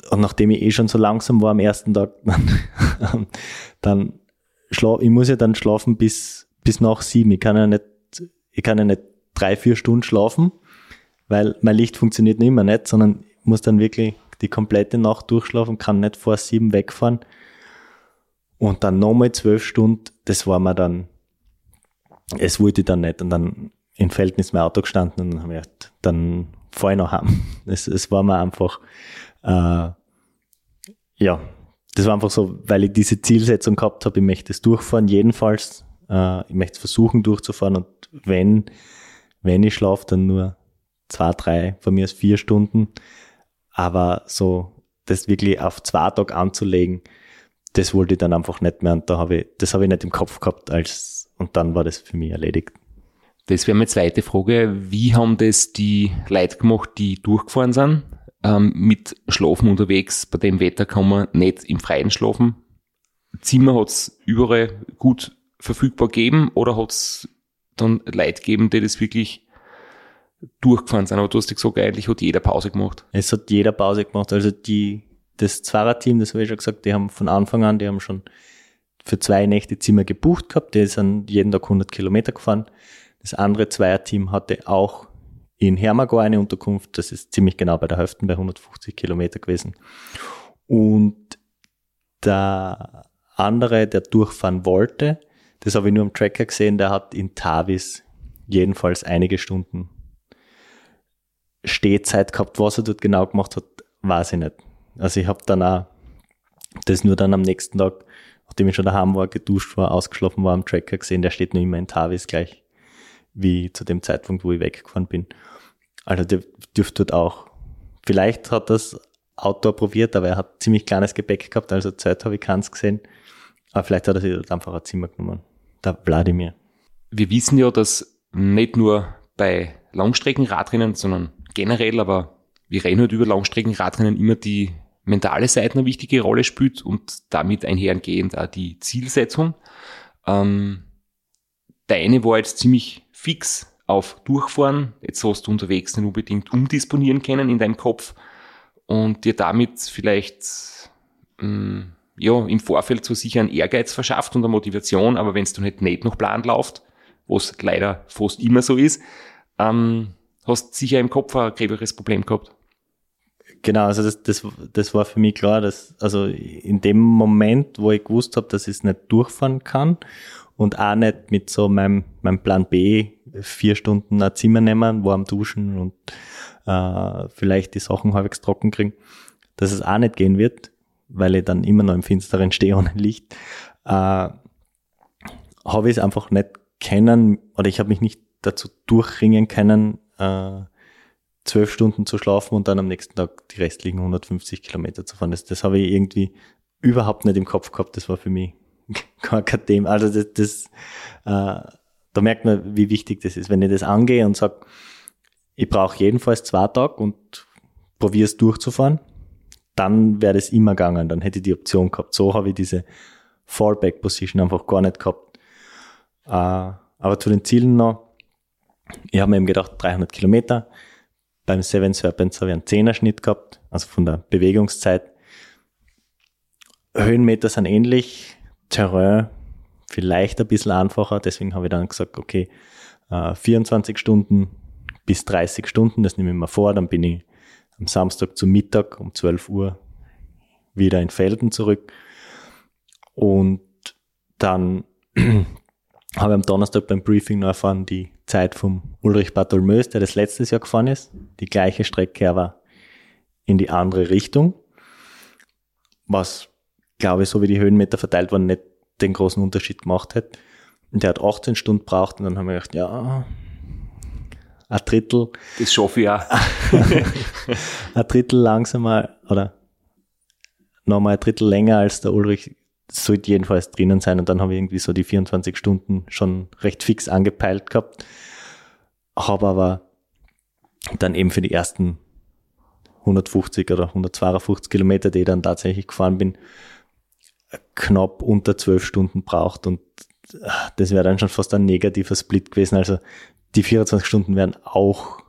C: und nachdem ich eh schon so langsam war am ersten Tag, <laughs> dann, dann ich muss ja dann schlafen bis, bis nach sieben. Ich kann ja nicht, ich kann ja nicht drei, vier Stunden schlafen weil mein Licht funktioniert nicht immer nicht, sondern muss dann wirklich die komplette Nacht durchschlafen, kann nicht vor sieben wegfahren. Und dann nochmal zwölf Stunden, das war mir dann, es wollte ich dann nicht. Und dann Felden ist mein Auto gestanden und dann habe ich gedacht, dann fahre ich noch heim. <laughs> Es, es war mir einfach, äh, ja, das war einfach so, weil ich diese Zielsetzung gehabt habe, ich möchte es durchfahren, jedenfalls. Äh, ich möchte es versuchen durchzufahren und wenn, wenn ich schlafe, dann nur zwei, drei, von mir aus vier Stunden. Aber so das wirklich auf zwei Tage anzulegen, das wollte ich dann einfach nicht mehr. Und da habe ich, das habe ich nicht im Kopf gehabt als, und dann war das für mich erledigt.
B: Das wäre meine zweite Frage. Wie haben das die Leute gemacht, die durchgefahren sind? Ähm, mit Schlafen unterwegs, bei dem Wetter kann man nicht im Freien schlafen. Zimmer hat es überall gut verfügbar gegeben oder hat es dann Leute gegeben, die das wirklich durchgefahren sind. Aber du hast gesagt, eigentlich hat jeder Pause gemacht.
C: Es hat jeder Pause gemacht. Also die, das Zweierteam, das habe ich schon gesagt, die haben von Anfang an, die haben schon für zwei Nächte Zimmer gebucht gehabt. Die sind jeden Tag 100 Kilometer gefahren. Das andere Zweierteam hatte auch in Hermagor eine Unterkunft. Das ist ziemlich genau bei der Hälfte, bei 150 Kilometer gewesen. Und der andere, der durchfahren wollte, das habe ich nur am Tracker gesehen, der hat in Tavis jedenfalls einige Stunden Stehzeit gehabt. Was er dort genau gemacht hat, weiß ich nicht. Also ich habe dann auch das nur dann am nächsten Tag, nachdem ich schon daheim war, geduscht war, ausgeschlafen war am Tracker gesehen, der steht nur immer in Tavis gleich, wie zu dem Zeitpunkt, wo ich weggefahren bin. Also der dürfte dort auch. Vielleicht hat das Outdoor probiert, aber er hat ziemlich kleines Gepäck gehabt, also Zeit habe ich keins gesehen. Aber vielleicht hat er sich dort einfach ein Zimmer genommen. Der Wladimir.
B: Wir wissen ja, dass nicht nur bei Langstreckenradrennen, sondern generell, aber wir reden halt über Langstreckenradrennen immer die mentale Seite eine wichtige Rolle spielt und damit einhergehend auch die Zielsetzung. Ähm, deine war jetzt ziemlich fix auf Durchfahren. Jetzt hast du unterwegs nicht unbedingt umdisponieren können in deinem Kopf und dir damit vielleicht ähm, ja, im Vorfeld so sicher einen Ehrgeiz verschafft und eine Motivation, aber wenn es dann halt nicht noch Plan läuft, was leider fast immer so ist, ähm, hast sicher im Kopf ein gröberes Problem gehabt.
C: Genau, also das, das, das war für mich klar, dass also in dem Moment, wo ich gewusst habe, dass ich es nicht durchfahren kann und auch nicht mit so meinem, meinem Plan B vier Stunden ein Zimmer nehmen, warm duschen und äh, vielleicht die Sachen halbwegs trocken kriegen, dass es auch nicht gehen wird, weil ich dann immer noch im Finsteren stehe ohne Licht, äh, habe ich es einfach nicht kennen oder ich habe mich nicht dazu durchringen können, zwölf Stunden zu schlafen und dann am nächsten Tag die restlichen 150 Kilometer zu fahren. Das, das habe ich irgendwie überhaupt nicht im Kopf gehabt. Das war für mich <laughs> gar kein Thema. Also das, das äh, da merkt man, wie wichtig das ist. Wenn ich das angehe und sage, ich brauche jedenfalls zwei Tage und probiere es durchzufahren, dann wäre das immer gegangen. Dann hätte ich die Option gehabt. So habe ich diese Fallback-Position einfach gar nicht gehabt. Äh, aber zu den Zielen noch, ich habe mir eben gedacht, 300 Kilometer. Beim Seven Serpents habe ich einen Zehnerschnitt gehabt, also von der Bewegungszeit. Höhenmeter sind ähnlich, Terrain vielleicht ein bisschen einfacher, deswegen habe ich dann gesagt, okay, 24 äh, Stunden bis 30 Stunden, das nehme ich mir vor, dann bin ich am Samstag zu Mittag um 12 Uhr wieder in Felden zurück und dann habe ich am Donnerstag beim Briefing noch erfahren, die Zeit vom Ulrich Bartholmeus, der das letztes Jahr gefahren ist. Die gleiche Strecke, aber in die andere Richtung. Was, glaube ich, so wie die Höhenmeter verteilt waren, nicht den großen Unterschied gemacht hat. Und der hat 18 Stunden braucht und dann haben wir gedacht, ja, ein Drittel.
B: Das schaffe ich auch. <laughs>
C: ein Drittel langsamer oder nochmal ein Drittel länger als der Ulrich sollte jedenfalls drinnen sein und dann habe ich irgendwie so die 24 Stunden schon recht fix angepeilt gehabt. Habe aber dann eben für die ersten 150 oder 152 Kilometer, die ich dann tatsächlich gefahren bin, knapp unter 12 Stunden braucht und äh, das wäre dann schon fast ein negativer Split gewesen. Also die 24 Stunden wären auch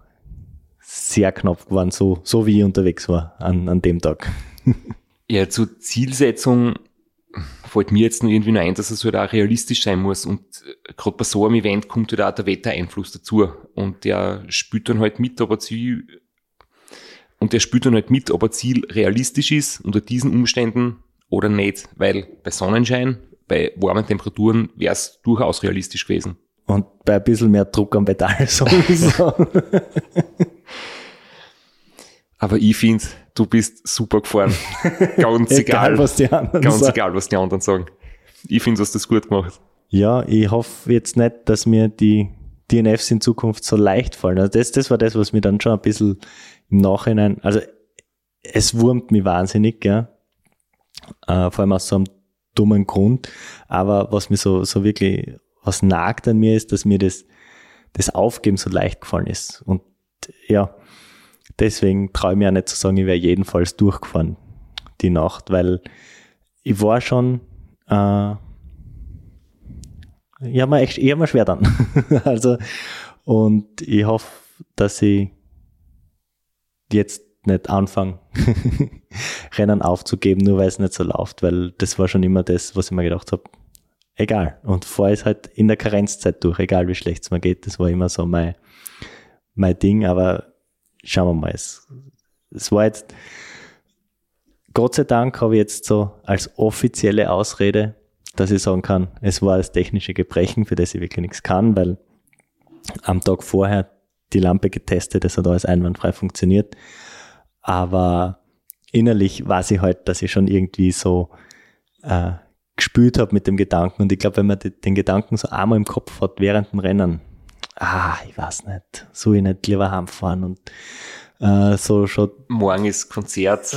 C: sehr knapp geworden, so, so wie ich unterwegs war an, an dem Tag. <laughs>
B: Ja, zur Zielsetzung fällt mir jetzt irgendwie nur ein, dass es halt auch realistisch sein muss. Und äh, gerade bei so einem Event kommt halt auch der Wettereinfluss dazu. Und der spürt dann halt mit, ob er Ziel, und der spürt dann halt mit, ob ein Ziel realistisch ist unter diesen Umständen oder nicht. Weil bei Sonnenschein, bei warmen Temperaturen wäre es durchaus realistisch gewesen.
C: Und bei ein bisschen mehr Druck am Pedal <laughs> sowieso. <laughs>
B: Aber ich finde, du bist super gefahren. <laughs> Ganz egal, egal, was die anderen ganz sagen. egal, was die anderen sagen. Ich finde, du hast das gut gemacht.
C: Ja, ich hoffe jetzt nicht, dass mir die DNFs in Zukunft so leicht fallen. Also das, das war das, was mir dann schon ein bisschen im Nachhinein, also es wurmt mich wahnsinnig, ja. Äh, vor allem aus so einem dummen Grund. Aber was mir so, so wirklich, was nagt an mir ist, dass mir das, das Aufgeben so leicht gefallen ist. Und ja, deswegen traue ich mir auch nicht zu sagen, ich wäre jedenfalls durchgefahren die Nacht, weil ich war schon, äh, ich habe mir echt, hab mir schwer dann. <laughs> also, und ich hoffe, dass ich jetzt nicht anfange, <laughs> Rennen aufzugeben, nur weil es nicht so läuft, weil das war schon immer das, was ich mir gedacht habe. Egal. Und vorher ist halt in der Karenzzeit durch, egal wie schlecht es mir geht. Das war immer so mein, mein Ding, aber schauen wir mal. Es, es war jetzt, Gott sei Dank habe ich jetzt so als offizielle Ausrede dass ich sagen kann, es war das technische Gebrechen, für das ich wirklich nichts kann, weil am Tag vorher die Lampe getestet, es hat alles einwandfrei funktioniert. Aber innerlich weiß ich halt, dass ich schon irgendwie so äh, gespült habe mit dem Gedanken. Und ich glaube, wenn man den Gedanken so einmal im Kopf hat während dem Rennen, ah, ich weiß nicht, soll ich nicht lieber heimfahren und äh, so schon.
B: Morgen ist Konzert. <laughs>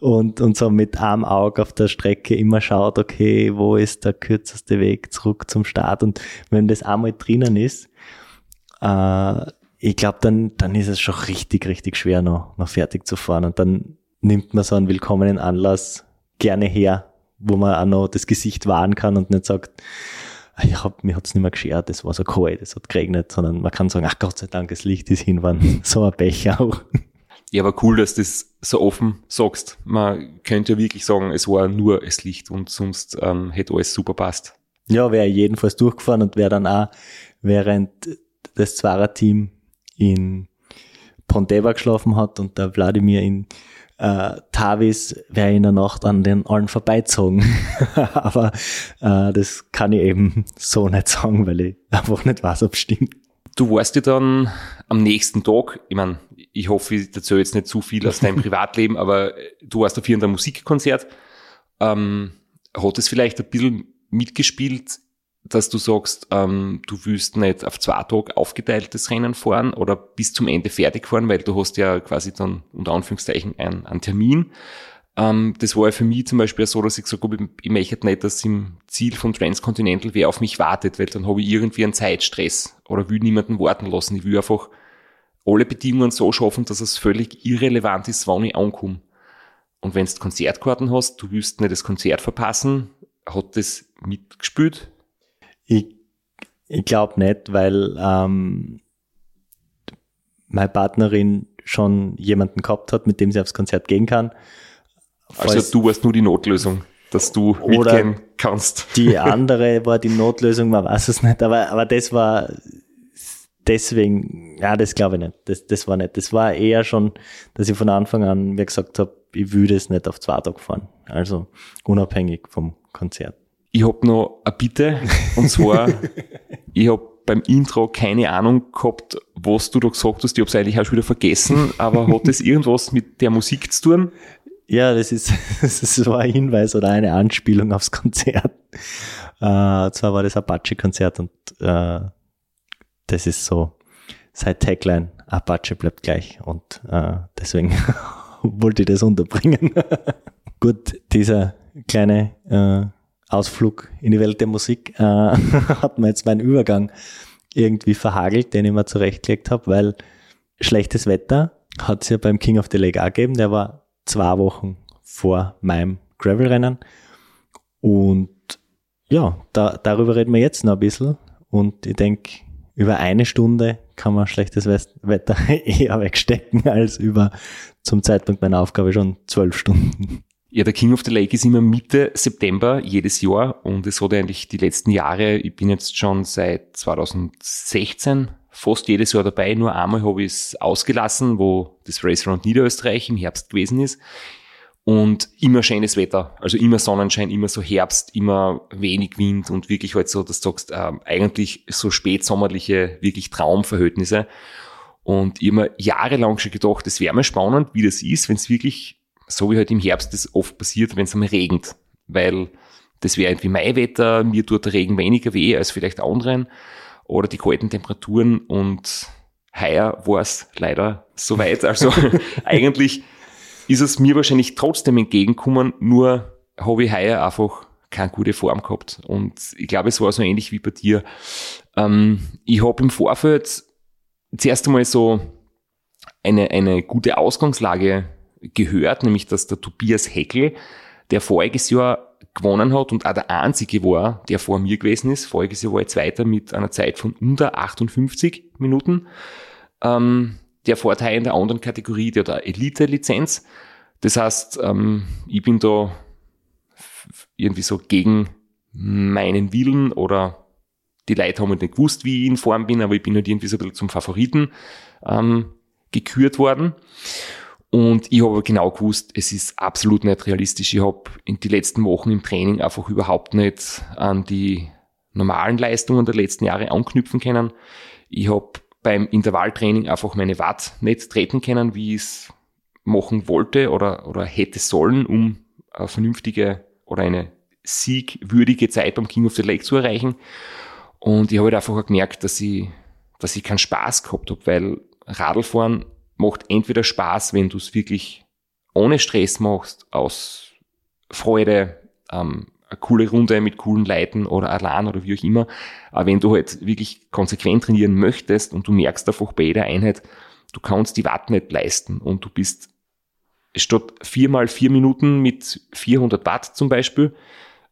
C: und, und so mit einem Auge auf der Strecke immer schaut, okay, wo ist der kürzeste Weg zurück zum Start? Und wenn das einmal drinnen ist, äh, ich glaube, dann, dann ist es schon richtig, richtig schwer, noch, noch fertig zu fahren. Und dann nimmt man so einen willkommenen Anlass gerne her, wo man auch noch das Gesicht wahren kann und nicht sagt, ich hab, mir hat's nicht mehr geschert, es war so kalt, es hat geregnet, sondern man kann sagen, ach Gott sei Dank, das Licht ist hinwann. <laughs> So ein Pech auch.
B: Ja, aber cool, dass du das so offen sagst. Man könnte ja wirklich sagen, es war nur das Licht und sonst ähm, hätte alles super passt.
C: Ja, wäre jedenfalls durchgefahren und wäre dann auch während das Zwarer-Team in Ponteva geschlafen hat und der Wladimir in äh, Tavis wäre in der Nacht an den allen vorbeizogen. <laughs> Aber äh, das kann ich eben so nicht sagen, weil ich einfach nicht weiß, ob es stimmt.
B: Du warst ja dann am nächsten Tag, ich meine, ich hoffe, ich erzähle jetzt nicht zu viel aus deinem <laughs> Privatleben, aber du warst auf irgendeinem Musikkonzert. Ähm, hat es vielleicht ein bisschen mitgespielt dass du sagst, ähm, du willst nicht auf zwei Tage aufgeteiltes Rennen fahren oder bis zum Ende fertig fahren, weil du hast ja quasi dann unter Anführungszeichen einen, einen Termin. Ähm, das war ja für mich zum Beispiel so, dass ich gesagt habe, ich möchte nicht, dass im Ziel von Transcontinental wer auf mich wartet, weil dann habe ich irgendwie einen Zeitstress oder will niemanden warten lassen. Ich will einfach alle Bedingungen so schaffen, dass es völlig irrelevant ist, wann ich ankomme. Und wenn du Konzertkarten hast, du willst nicht das Konzert verpassen, hat das mitgespielt
C: ich, ich glaube nicht, weil ähm, meine Partnerin schon jemanden gehabt hat, mit dem sie aufs Konzert gehen kann.
B: also du warst nur die Notlösung, dass du mitgehen kannst.
C: Die andere war die Notlösung, man weiß es nicht, aber, aber das war deswegen, ja, das glaube ich nicht. Das, das war nicht. Das war eher schon, dass ich von Anfang an mir gesagt habe, ich würde es nicht auf zwei Tage fahren. Also unabhängig vom Konzert.
B: Ich hab noch eine Bitte, und zwar, <laughs> ich hab beim Intro keine Ahnung gehabt, was du da gesagt hast. Ich hab's eigentlich auch schon wieder vergessen, <laughs> aber hat das irgendwas mit der Musik zu tun?
C: Ja, das ist, <laughs> das ist so ein Hinweis oder eine Anspielung aufs Konzert. Äh, zwar war das Apache-Konzert und äh, das ist so seit Tagline, Apache bleibt gleich und äh, deswegen <laughs> wollte ich das unterbringen. Gut, dieser kleine äh, Ausflug in die Welt der Musik äh, <laughs> hat mir jetzt meinen Übergang irgendwie verhagelt, den ich mir zurechtgelegt habe, weil schlechtes Wetter hat es ja beim King of the Lake auch gegeben. Der war zwei Wochen vor meinem Gravel-Rennen. Und ja, da, darüber reden wir jetzt noch ein bisschen. Und ich denke, über eine Stunde kann man schlechtes Wetter <laughs> eher wegstecken als über zum Zeitpunkt meiner Aufgabe schon zwölf Stunden.
B: Ja, der King of the Lake ist immer Mitte September jedes Jahr und es hat eigentlich die letzten Jahre, ich bin jetzt schon seit 2016 fast jedes Jahr dabei, nur einmal habe ich es ausgelassen, wo das Race Round Niederösterreich im Herbst gewesen ist. Und immer schönes Wetter, also immer Sonnenschein, immer so Herbst, immer wenig Wind und wirklich halt so, dass du sagst, äh, eigentlich so spätsommerliche, wirklich Traumverhältnisse. Und immer jahrelang schon gedacht, es wäre mal spannend, wie das ist, wenn es wirklich so wie halt im Herbst das oft passiert, wenn es einmal regnet, weil das wäre irgendwie Maiwetter, mir tut der Regen weniger weh als vielleicht anderen oder die kalten Temperaturen und heuer war es leider soweit. Also <laughs> <laughs> eigentlich ist es mir wahrscheinlich trotzdem entgegenkommen, nur habe ich heuer einfach keine gute Form gehabt. Und ich glaube, es war so ähnlich wie bei dir. Ähm, ich habe im Vorfeld zuerst einmal so eine, eine gute Ausgangslage gehört, nämlich dass der Tobias Heckel, der voriges Jahr gewonnen hat und auch der einzige war, der vor mir gewesen ist. Voriges Jahr war ich Zweiter mit einer Zeit von unter 58 Minuten. Ähm, der Vorteil in der anderen Kategorie, der eine Elite-Lizenz. Das heißt, ähm, ich bin da irgendwie so gegen meinen Willen oder die Leute haben halt nicht gewusst, wie ich in Form bin, aber ich bin halt irgendwie so ein bisschen zum Favoriten ähm, gekürt worden. Und ich habe genau gewusst, es ist absolut nicht realistisch. Ich habe in die letzten Wochen im Training einfach überhaupt nicht an die normalen Leistungen der letzten Jahre anknüpfen können. Ich habe beim Intervalltraining einfach meine Watt nicht treten können, wie ich es machen wollte oder, oder hätte sollen, um eine vernünftige oder eine siegwürdige Zeit beim King of the Lake zu erreichen. Und ich habe halt einfach gemerkt, dass ich, dass ich keinen Spaß gehabt habe, weil Radlfahren macht entweder Spaß, wenn du es wirklich ohne Stress machst, aus Freude, ähm, eine coole Runde mit coolen Leuten oder allein oder wie auch immer. Aber wenn du halt wirklich konsequent trainieren möchtest und du merkst einfach bei jeder Einheit, du kannst die Watt nicht leisten und du bist statt viermal vier Minuten mit 400 Watt zum Beispiel,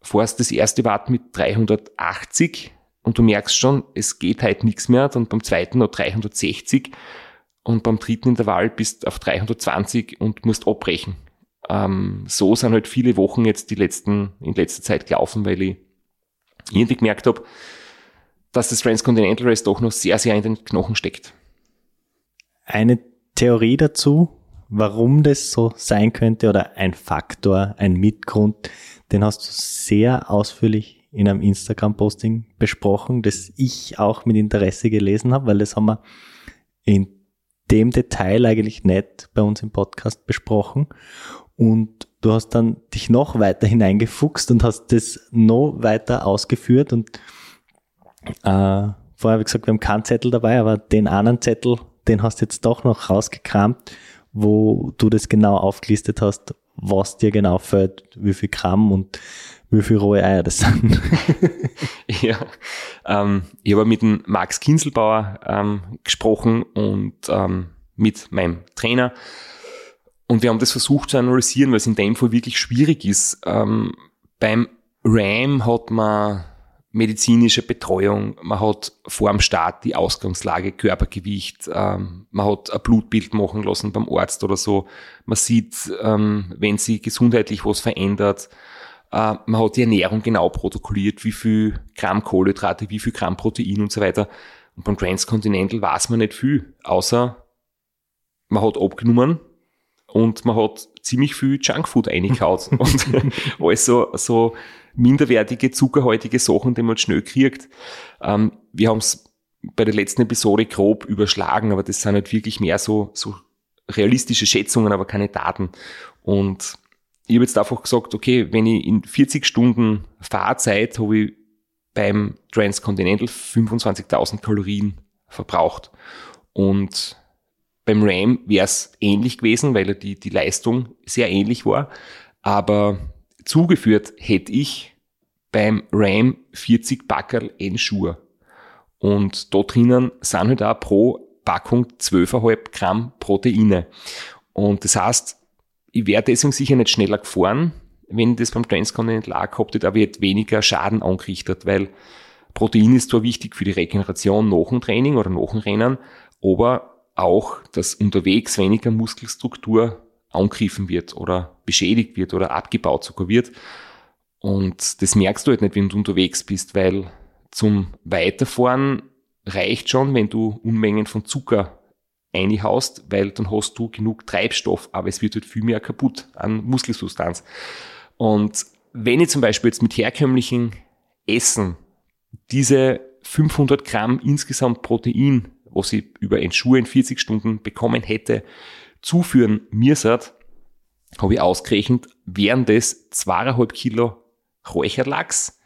B: fährst das erste Watt mit 380 und du merkst schon, es geht halt nichts mehr, dann beim zweiten noch 360 und beim dritten Intervall bist auf 320 und musst abbrechen. Ähm, so sind halt viele Wochen jetzt die letzten, in letzter Zeit gelaufen, weil ich irgendwie gemerkt habe, dass das Transcontinental Race doch noch sehr, sehr in den Knochen steckt.
C: Eine Theorie dazu, warum das so sein könnte oder ein Faktor, ein Mitgrund, den hast du sehr ausführlich in einem Instagram-Posting besprochen, das ich auch mit Interesse gelesen habe, weil das haben wir in dem Detail eigentlich nicht bei uns im Podcast besprochen. Und du hast dann dich noch weiter hineingefuchst und hast das noch weiter ausgeführt und äh, vorher habe ich gesagt, wir haben keinen Zettel dabei, aber den anderen Zettel, den hast du jetzt doch noch rausgekramt wo du das genau aufgelistet hast, was dir genau fällt, wie viel Gramm und wie viel rohe Eier das sind. <laughs>
B: ja, ähm, ich habe mit dem Max Kinselbauer ähm, gesprochen und ähm, mit meinem Trainer und wir haben das versucht zu analysieren, weil es in dem Fall wirklich schwierig ist. Ähm, beim RAM hat man medizinische Betreuung, man hat vor dem Start die Ausgangslage, Körpergewicht, ähm, man hat ein Blutbild machen lassen beim Arzt oder so, man sieht, ähm, wenn sich gesundheitlich was verändert, äh, man hat die Ernährung genau protokolliert, wie viel Gramm Kohlenhydrate, wie viel Gramm Protein und so weiter. Und beim Transcontinental weiß man nicht viel, außer man hat abgenommen und man hat ziemlich viel Junkfood eingekaut <laughs> und alles so, so minderwertige, zuckerhaltige Sachen, die man schnell kriegt. Ähm, wir haben es bei der letzten Episode grob überschlagen, aber das sind halt wirklich mehr so, so realistische Schätzungen, aber keine Daten. Und ich habe jetzt einfach gesagt, okay, wenn ich in 40 Stunden Fahrzeit habe ich beim Transcontinental 25.000 Kalorien verbraucht. Und beim RAM wäre es ähnlich gewesen, weil die, die Leistung sehr ähnlich war. Aber zugeführt hätte ich beim RAM 40 Packerl Ensure. Und da drinnen sind halt auch pro Packung 12,5 Gramm Proteine. Und das heißt, ich wäre deswegen sicher nicht schneller gefahren, wenn das beim Transcontinental auch gehabt hätte, aber ich hätte weniger Schaden angerichtet, weil Protein ist zwar wichtig für die Regeneration nach dem Training oder nach dem Rennen, aber auch, dass unterwegs weniger Muskelstruktur angegriffen wird oder beschädigt wird oder abgebaut sogar wird. Und das merkst du halt nicht, wenn du unterwegs bist, weil zum Weiterfahren reicht schon, wenn du Unmengen von Zucker einhaust, weil dann hast du genug Treibstoff, aber es wird halt viel mehr kaputt an Muskelsubstanz. Und wenn ich zum Beispiel jetzt mit herkömmlichen Essen diese 500 Gramm insgesamt Protein, was ich über ein Schuh in 40 Stunden bekommen hätte, zuführen müsstet, habe ich ausgerechnet, wären das zweieinhalb Kilo Räucherlachs.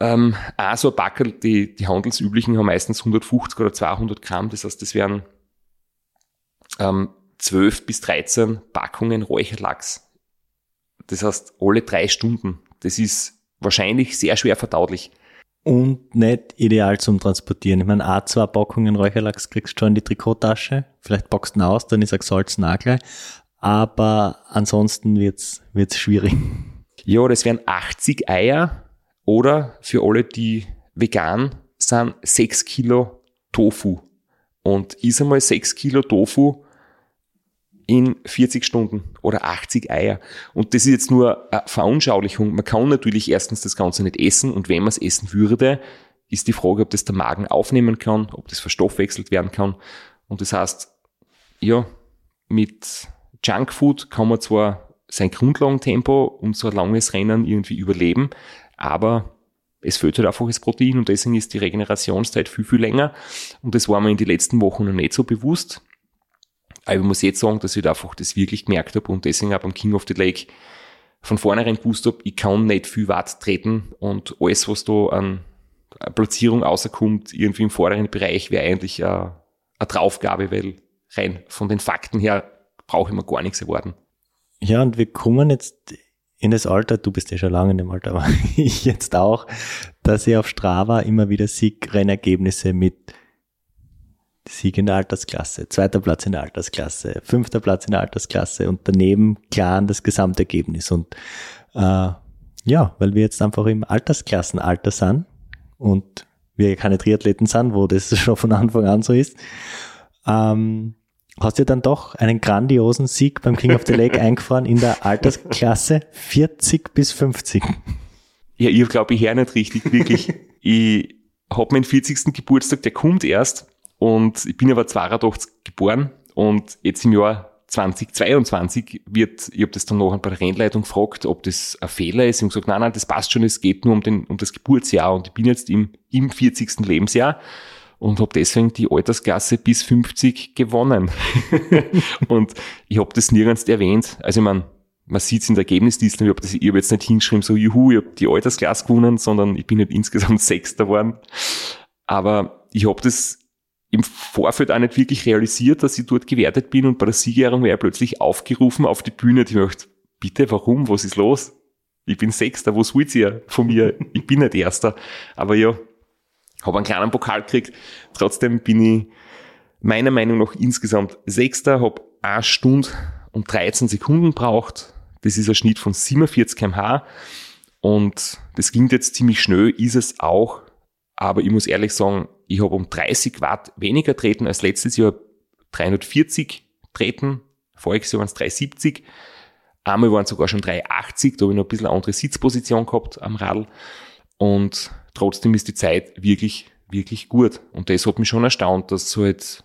B: Ähm, auch so ein Backel, die, die handelsüblichen haben meistens 150 oder 200 Gramm, das heißt, das wären ähm, 12 bis 13 Packungen Räucherlachs. Das heißt, alle drei Stunden. Das ist wahrscheinlich sehr schwer verdaulich.
C: Und nicht ideal zum Transportieren. Ich meine, auch zwei Packungen Räucherlachs kriegst du schon in die Trikottasche. Vielleicht packst du ihn aus, dann ist er gesalzen auch gleich. Aber ansonsten wird's, wird's schwierig.
B: Ja, das wären 80 Eier oder für alle, die vegan sind, 6 Kilo Tofu. Und ist einmal 6 Kilo Tofu in 40 Stunden oder 80 Eier. Und das ist jetzt nur eine Veranschaulichung. Man kann natürlich erstens das Ganze nicht essen und wenn man es essen würde, ist die Frage, ob das der Magen aufnehmen kann, ob das verstoffwechselt werden kann. Und das heißt, ja, mit Junkfood kann man zwar sein Grundlagentempo und so ein langes Rennen irgendwie überleben, aber es fehlt halt einfach das Protein und deswegen ist die Regenerationszeit viel, viel länger. Und das war mir in den letzten Wochen noch nicht so bewusst. Aber ich muss jetzt sagen, dass ich da einfach das wirklich gemerkt habe und deswegen auch beim King of the Lake von vornherein gewusst habe, ich kann nicht viel Watt treten und alles, was da an Platzierung außerkommt, irgendwie im vorderen Bereich, wäre eigentlich eine, eine Draufgabe, weil rein von den Fakten her brauche ich mir gar nichts erwarten.
C: Ja, und wir kommen jetzt in das Alter, du bist ja schon lange in dem Alter, <laughs> aber ich jetzt auch, dass ich auf Strava immer wieder Siegrennergebnisse mit Sieg in der Altersklasse, zweiter Platz in der Altersklasse, fünfter Platz in der Altersklasse und daneben klar das Gesamtergebnis. Und äh, ja, weil wir jetzt einfach im Altersklassenalter sind und wir keine Triathleten sind, wo das <laughs> schon von Anfang an so ist, ähm, hast du dann doch einen grandiosen Sieg beim King of the Lake <laughs> eingefahren in der Altersklasse 40 bis 50.
B: Ja, ich glaube, ich höre nicht richtig, wirklich. <laughs> ich habe meinen 40. Geburtstag, der kommt erst und ich bin aber 82 geboren und jetzt im Jahr 2022 wird, ich habe das dann noch bei der Rennleitung gefragt, ob das ein Fehler ist. Ich habe gesagt, nein, nein, das passt schon, es geht nur um, den, um das Geburtsjahr und ich bin jetzt im, im 40. Lebensjahr und habe deswegen die Altersklasse bis 50 gewonnen. <laughs> und ich habe das nirgends erwähnt. Also ich meine, man sieht es in der Ergebnisliste, ich habe hab jetzt nicht hingeschrieben, so juhu, ich habe die Altersklasse gewonnen, sondern ich bin nicht insgesamt <laughs> Sechster geworden. Aber ich habe das im Vorfeld auch nicht wirklich realisiert, dass ich dort gewertet bin und bei der Siegerehrung wäre plötzlich aufgerufen auf die Bühne. Ich möchte, bitte, warum? Was ist los? Ich bin Sechster, was wollt ihr von mir? Ich bin nicht Erster. Aber ja, habe einen kleinen Pokal gekriegt. Trotzdem bin ich meiner Meinung nach insgesamt Sechster, habe eine Stunde und 13 Sekunden braucht. Das ist ein Schnitt von 47 kmh. Und das klingt jetzt ziemlich schnell, ist es auch. Aber ich muss ehrlich sagen, ich habe um 30 Watt weniger treten als letztes Jahr 340 treten. Voriges Jahr waren es 370. Einmal waren es sogar schon 380, da habe ich noch ein bisschen eine andere Sitzposition gehabt am Radl. Und trotzdem ist die Zeit wirklich, wirklich gut. Und das hat mich schon erstaunt, dass so halt,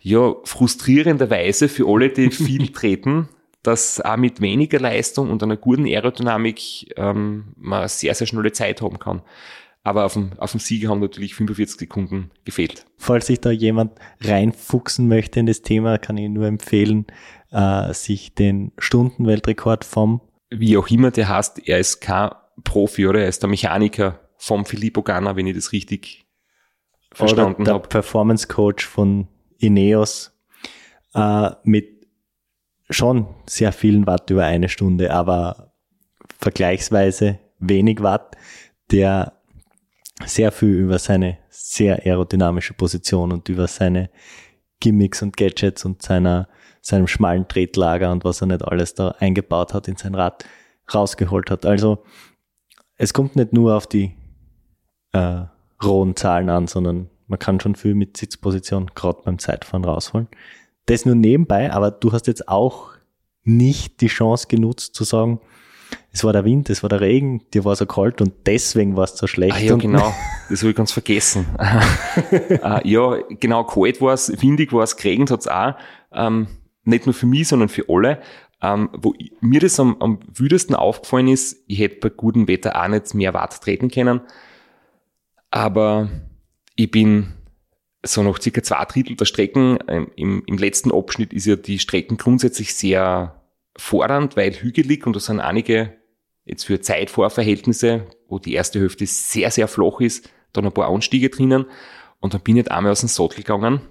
B: ja, frustrierenderweise für alle, die <laughs> viel treten, dass auch mit weniger Leistung und einer guten Aerodynamik ähm, man sehr, sehr schnelle Zeit haben kann. Aber auf dem, auf dem Sieger haben natürlich 45 Sekunden gefehlt.
C: Falls sich da jemand reinfuchsen möchte in das Thema, kann ich nur empfehlen, äh, sich den Stundenweltrekord vom
B: wie auch immer der heißt, er ist kein Profi, oder? Er ist der Mechaniker vom Filippo Ganna, wenn ich das richtig verstanden habe. Der
C: Performance Coach von Ineos äh, mit schon sehr vielen Watt über eine Stunde, aber vergleichsweise wenig Watt, der sehr viel über seine sehr aerodynamische Position und über seine Gimmicks und Gadgets und seiner, seinem schmalen Tretlager und was er nicht alles da eingebaut hat in sein Rad rausgeholt hat. Also es kommt nicht nur auf die äh, rohen Zahlen an, sondern man kann schon viel mit Sitzposition gerade beim Zeitfahren rausholen. Das nur nebenbei, aber du hast jetzt auch nicht die Chance genutzt zu sagen, es war der Wind, es war der Regen, dir war so kalt und deswegen war es so schlecht. Ah,
B: ja, genau, <laughs> das habe ich ganz vergessen. uh, <laughs> ja, genau, kalt war es, windig war es, geregnet hat es auch. Ähm, nicht nur für mich, sondern für alle. Ähm, wo mir das am, am wüdesten aufgefallen ist, ich hätte bei gutem Wetter auch nicht mehr Watt treten können. Aber ich bin so noch circa zwei Drittel der Strecken. Ähm, Im, Im letzten Abschnitt ist ja die Strecken grundsätzlich sehr fordernd, weil hügelig und da sind einige jetzt für Zeitvorverhältnisse, wo die erste Hälfte sehr, sehr flach ist, dann ein paar Anstiege drinnen. Und dann bin ich nicht einmal aus dem Sattel gegangen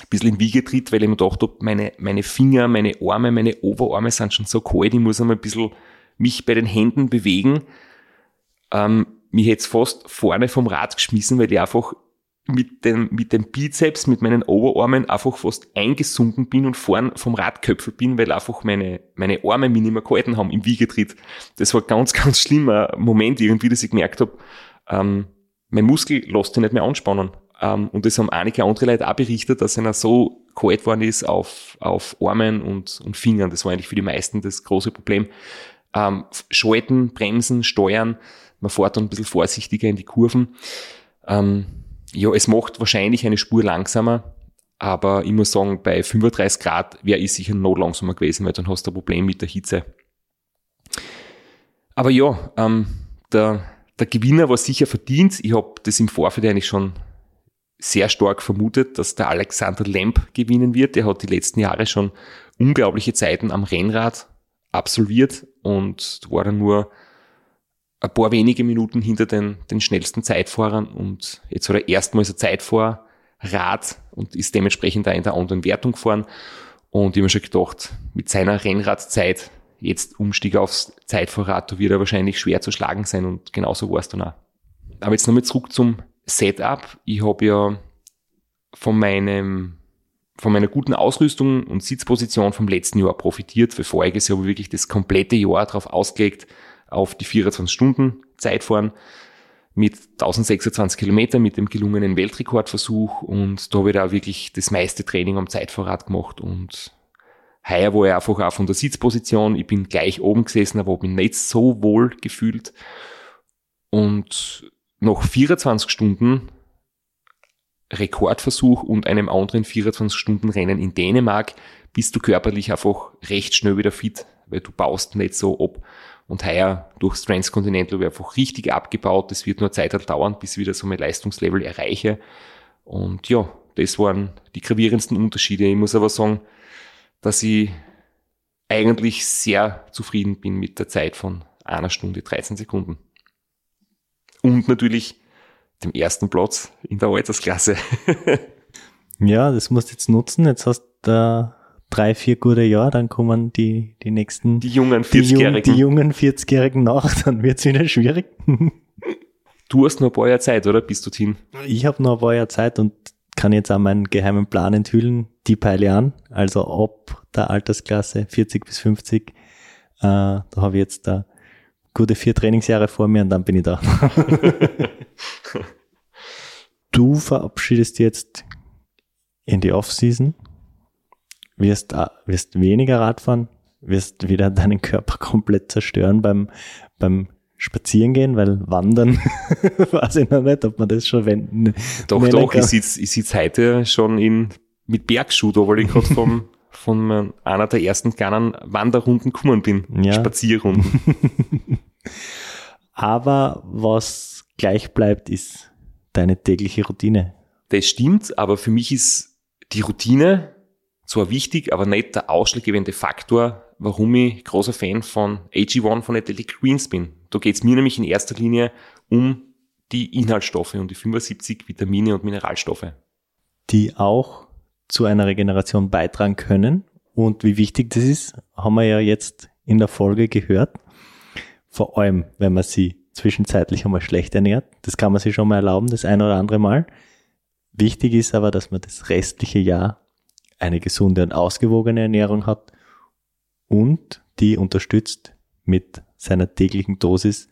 B: ein bisschen im Wiegetritt, weil ich mir gedacht habe, meine, meine Finger, meine Arme, meine Oberarme sind schon so kalt, ich muss einmal ein bisschen mich bei den Händen bewegen. Ähm, mich hätte fast vorne vom Rad geschmissen, weil ich einfach mit dem, mit dem Bizeps, mit meinen Oberarmen einfach fast eingesunken bin und vorn vom Rad köpfelt bin, weil einfach meine, meine Arme mich nicht mehr gehalten haben im Wiegetritt. Das war ganz, <laughs> ganz schlimmer Moment irgendwie, dass ich gemerkt habe, ähm, mein Muskel lässt sich nicht mehr anspannen. Ähm, und das haben einige andere Leute auch berichtet, dass einer so kalt worden ist auf, auf Armen und, und Fingern. Das war eigentlich für die meisten das große Problem. Ähm, Schalten, Bremsen, Steuern. Man fährt dann ein bisschen vorsichtiger in die Kurven. Ähm, ja, es macht wahrscheinlich eine Spur langsamer, Aber ich muss sagen, bei 35 Grad wäre ich sicher noch langsamer gewesen, weil dann hast du ein Problem mit der Hitze. Aber ja, ähm, der, der Gewinner war sicher verdient. Ich habe das im Vorfeld eigentlich schon sehr stark vermutet, dass der Alexander Lemp gewinnen wird. Der hat die letzten Jahre schon unglaubliche Zeiten am Rennrad absolviert und war dann nur ein paar wenige Minuten hinter den, den schnellsten Zeitfahrern und jetzt hat er erstmals ein Zeitfahrrad und ist dementsprechend da in der anderen Wertung gefahren. Und ich habe mir schon gedacht, mit seiner Rennradzeit, jetzt Umstieg aufs Zeitfahrrad, da wird er wahrscheinlich schwer zu schlagen sein und genauso war es dann auch. Aber jetzt nochmal zurück zum Setup. Ich habe ja von meinem von meiner guten Ausrüstung und Sitzposition vom letzten Jahr profitiert. Für voriges Jahr habe ich wirklich das komplette Jahr darauf ausgelegt, auf die 24 Stunden Zeitfahren mit 1026 Kilometer mit dem gelungenen Weltrekordversuch und da habe ich da wirklich das meiste Training am Zeitfahrrad gemacht und heuer war ich einfach auch von der Sitzposition, ich bin gleich oben gesessen, aber habe mich nicht so wohl gefühlt und nach 24 Stunden Rekordversuch und einem anderen 24-Stunden-Rennen in Dänemark bist du körperlich einfach recht schnell wieder fit, weil du baust nicht so ab. Und heuer durchs Transcontinental ich einfach richtig abgebaut. Das wird nur Zeit dauern, bis ich wieder so mein Leistungslevel erreiche. Und ja, das waren die gravierendsten Unterschiede. Ich muss aber sagen, dass ich eigentlich sehr zufrieden bin mit der Zeit von einer Stunde 13 Sekunden. Und natürlich dem ersten Platz in der Altersklasse. <laughs>
C: ja, das musst du jetzt nutzen. Jetzt hast du äh, drei, vier gute Jahre, dann kommen die, die nächsten.
B: Die jungen 40-Jährigen.
C: Die, jungen 40-Jährigen nach, <laughs> dann wird's wieder schwierig.
B: du hast noch ein paar Jahre Zeit, oder? Bis dorthin.
C: Ich habe noch ein paar Jahre Zeit und kann jetzt auch meinen geheimen Plan enthüllen. Die peile an. Also ab der Altersklasse 40 bis 50. Äh, da habe ich jetzt da gute vier Trainingsjahre vor mir und dann bin ich da. <laughs> du verabschiedest jetzt in die Offseason, wirst, äh, wirst weniger Radfahren, wirst wieder deinen Körper <laughs> komplett zerstören beim, beim Spazierengehen, weil Wandern, <laughs> weiß ich noch nicht, ob man das schon wenden
B: Doch, doch, kann. ich sitze ich sitz heute schon in, mit Bergschuh da, weil ich gerade vom, von einer der ersten kleinen Wanderrunden gekommen bin. Ja. Spazierrunden.
C: Aber was gleich bleibt, ist deine tägliche Routine.
B: Das stimmt, aber für mich ist die Routine zwar wichtig, aber nicht der ausschlaggebende Faktor, warum ich großer Fan von AG1 von Athletic Greens bin. Da geht es mir nämlich in erster Linie um die Inhaltsstoffe und die 75 Vitamine und Mineralstoffe.
C: Die auch zu einer Regeneration beitragen können. Und wie wichtig das ist, haben wir ja jetzt in der Folge gehört. Vor allem, wenn man sie zwischenzeitlich einmal schlecht ernährt. Das kann man sich schon mal erlauben, das ein oder andere Mal. Wichtig ist aber, dass man das restliche Jahr eine gesunde und ausgewogene Ernährung hat und die unterstützt mit seiner täglichen Dosis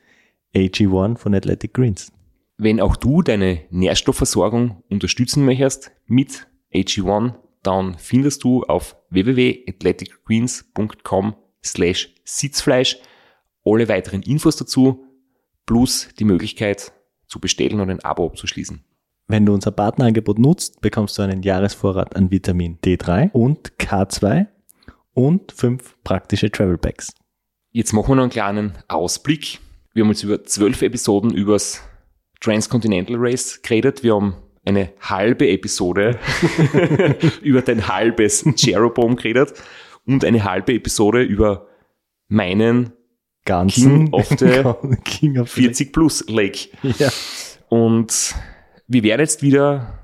C: AG1 von Athletic Greens.
B: Wenn auch du deine Nährstoffversorgung unterstützen möchtest mit AG1, dann findest du auf www.athleticgreens.com slash Sitzfleisch alle weiteren Infos dazu plus die Möglichkeit zu bestellen und ein Abo abzuschließen.
C: Wenn du unser Partnerangebot nutzt, bekommst du einen Jahresvorrat an Vitamin D3 und K2 und fünf praktische Travel Packs.
B: Jetzt machen wir noch einen kleinen Ausblick. Wir haben uns über zwölf Episoden übers Transcontinental Race geredet. Wir haben eine halbe Episode <laughs> über dein halbes Jeroboam geredet und eine halbe Episode über meinen
C: ganzen
B: King of the <laughs> King of 40 Plus Lake. Ja. Und wir werden jetzt wieder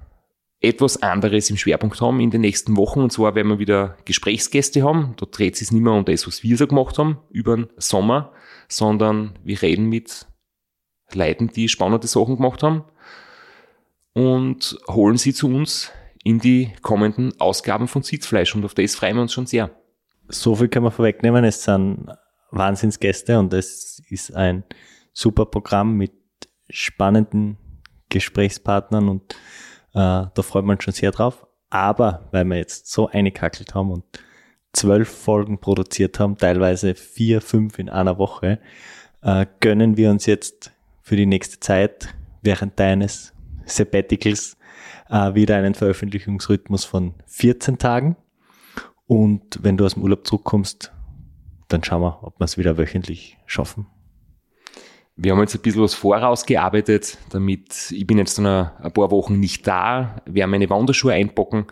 B: etwas anderes im Schwerpunkt haben in den nächsten Wochen. Und zwar werden wir wieder Gesprächsgäste haben. Da dreht es sich nicht mehr um das, was wir so gemacht haben über den Sommer, sondern wir reden mit Leuten, die spannende Sachen gemacht haben und holen sie zu uns in die kommenden Ausgaben von Sitzfleisch. Und auf das freuen wir uns schon sehr.
C: So viel können wir vorwegnehmen. Es sind Wahnsinnsgäste und es ist ein super Programm mit spannenden Gesprächspartnern und äh, da freut man schon sehr drauf. Aber weil wir jetzt so eingekackelt haben und zwölf Folgen produziert haben, teilweise vier, fünf in einer Woche, äh, gönnen wir uns jetzt für die nächste Zeit während deines Sabbaticals äh, wieder einen Veröffentlichungsrhythmus von 14 Tagen. Und wenn du aus dem Urlaub zurückkommst, dann schauen wir, ob wir es wieder wöchentlich schaffen.
B: Wir haben jetzt ein bisschen was vorausgearbeitet, damit ich bin jetzt dann ein paar Wochen nicht da, werde meine Wanderschuhe einpacken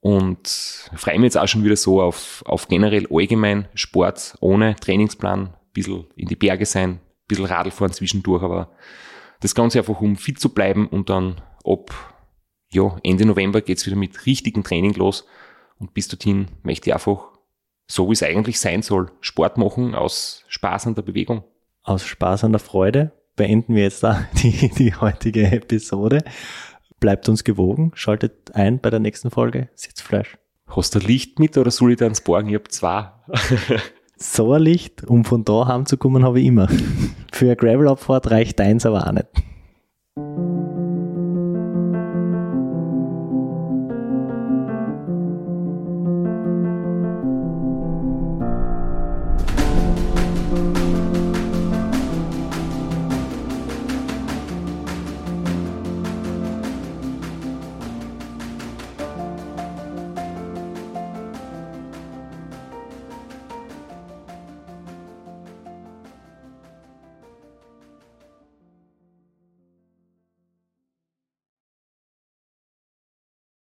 B: und freue mich jetzt auch schon wieder so auf, auf generell allgemein Sport ohne Trainingsplan, ein bisschen in die Berge sein, ein bisschen Radl fahren zwischendurch, aber das Ganze einfach um fit zu bleiben und dann ab ja, Ende November geht's wieder mit richtigen Training los und bis dorthin möchte ich einfach, so wie es eigentlich sein soll, Sport machen aus Spaß an der Bewegung
C: aus Spaß an der Freude beenden wir jetzt da <laughs> die, die heutige Episode. Bleibt uns gewogen, schaltet ein bei der nächsten Folge Sitzfleisch.
B: Hast du Licht mit oder soll ich dir ans Borgen? Ich habe zwei. <laughs>
C: so ein Licht, um von da heimzukommen, habe ich immer. <laughs> Für eine Gravel-Abfahrt reicht eins aber auch nicht.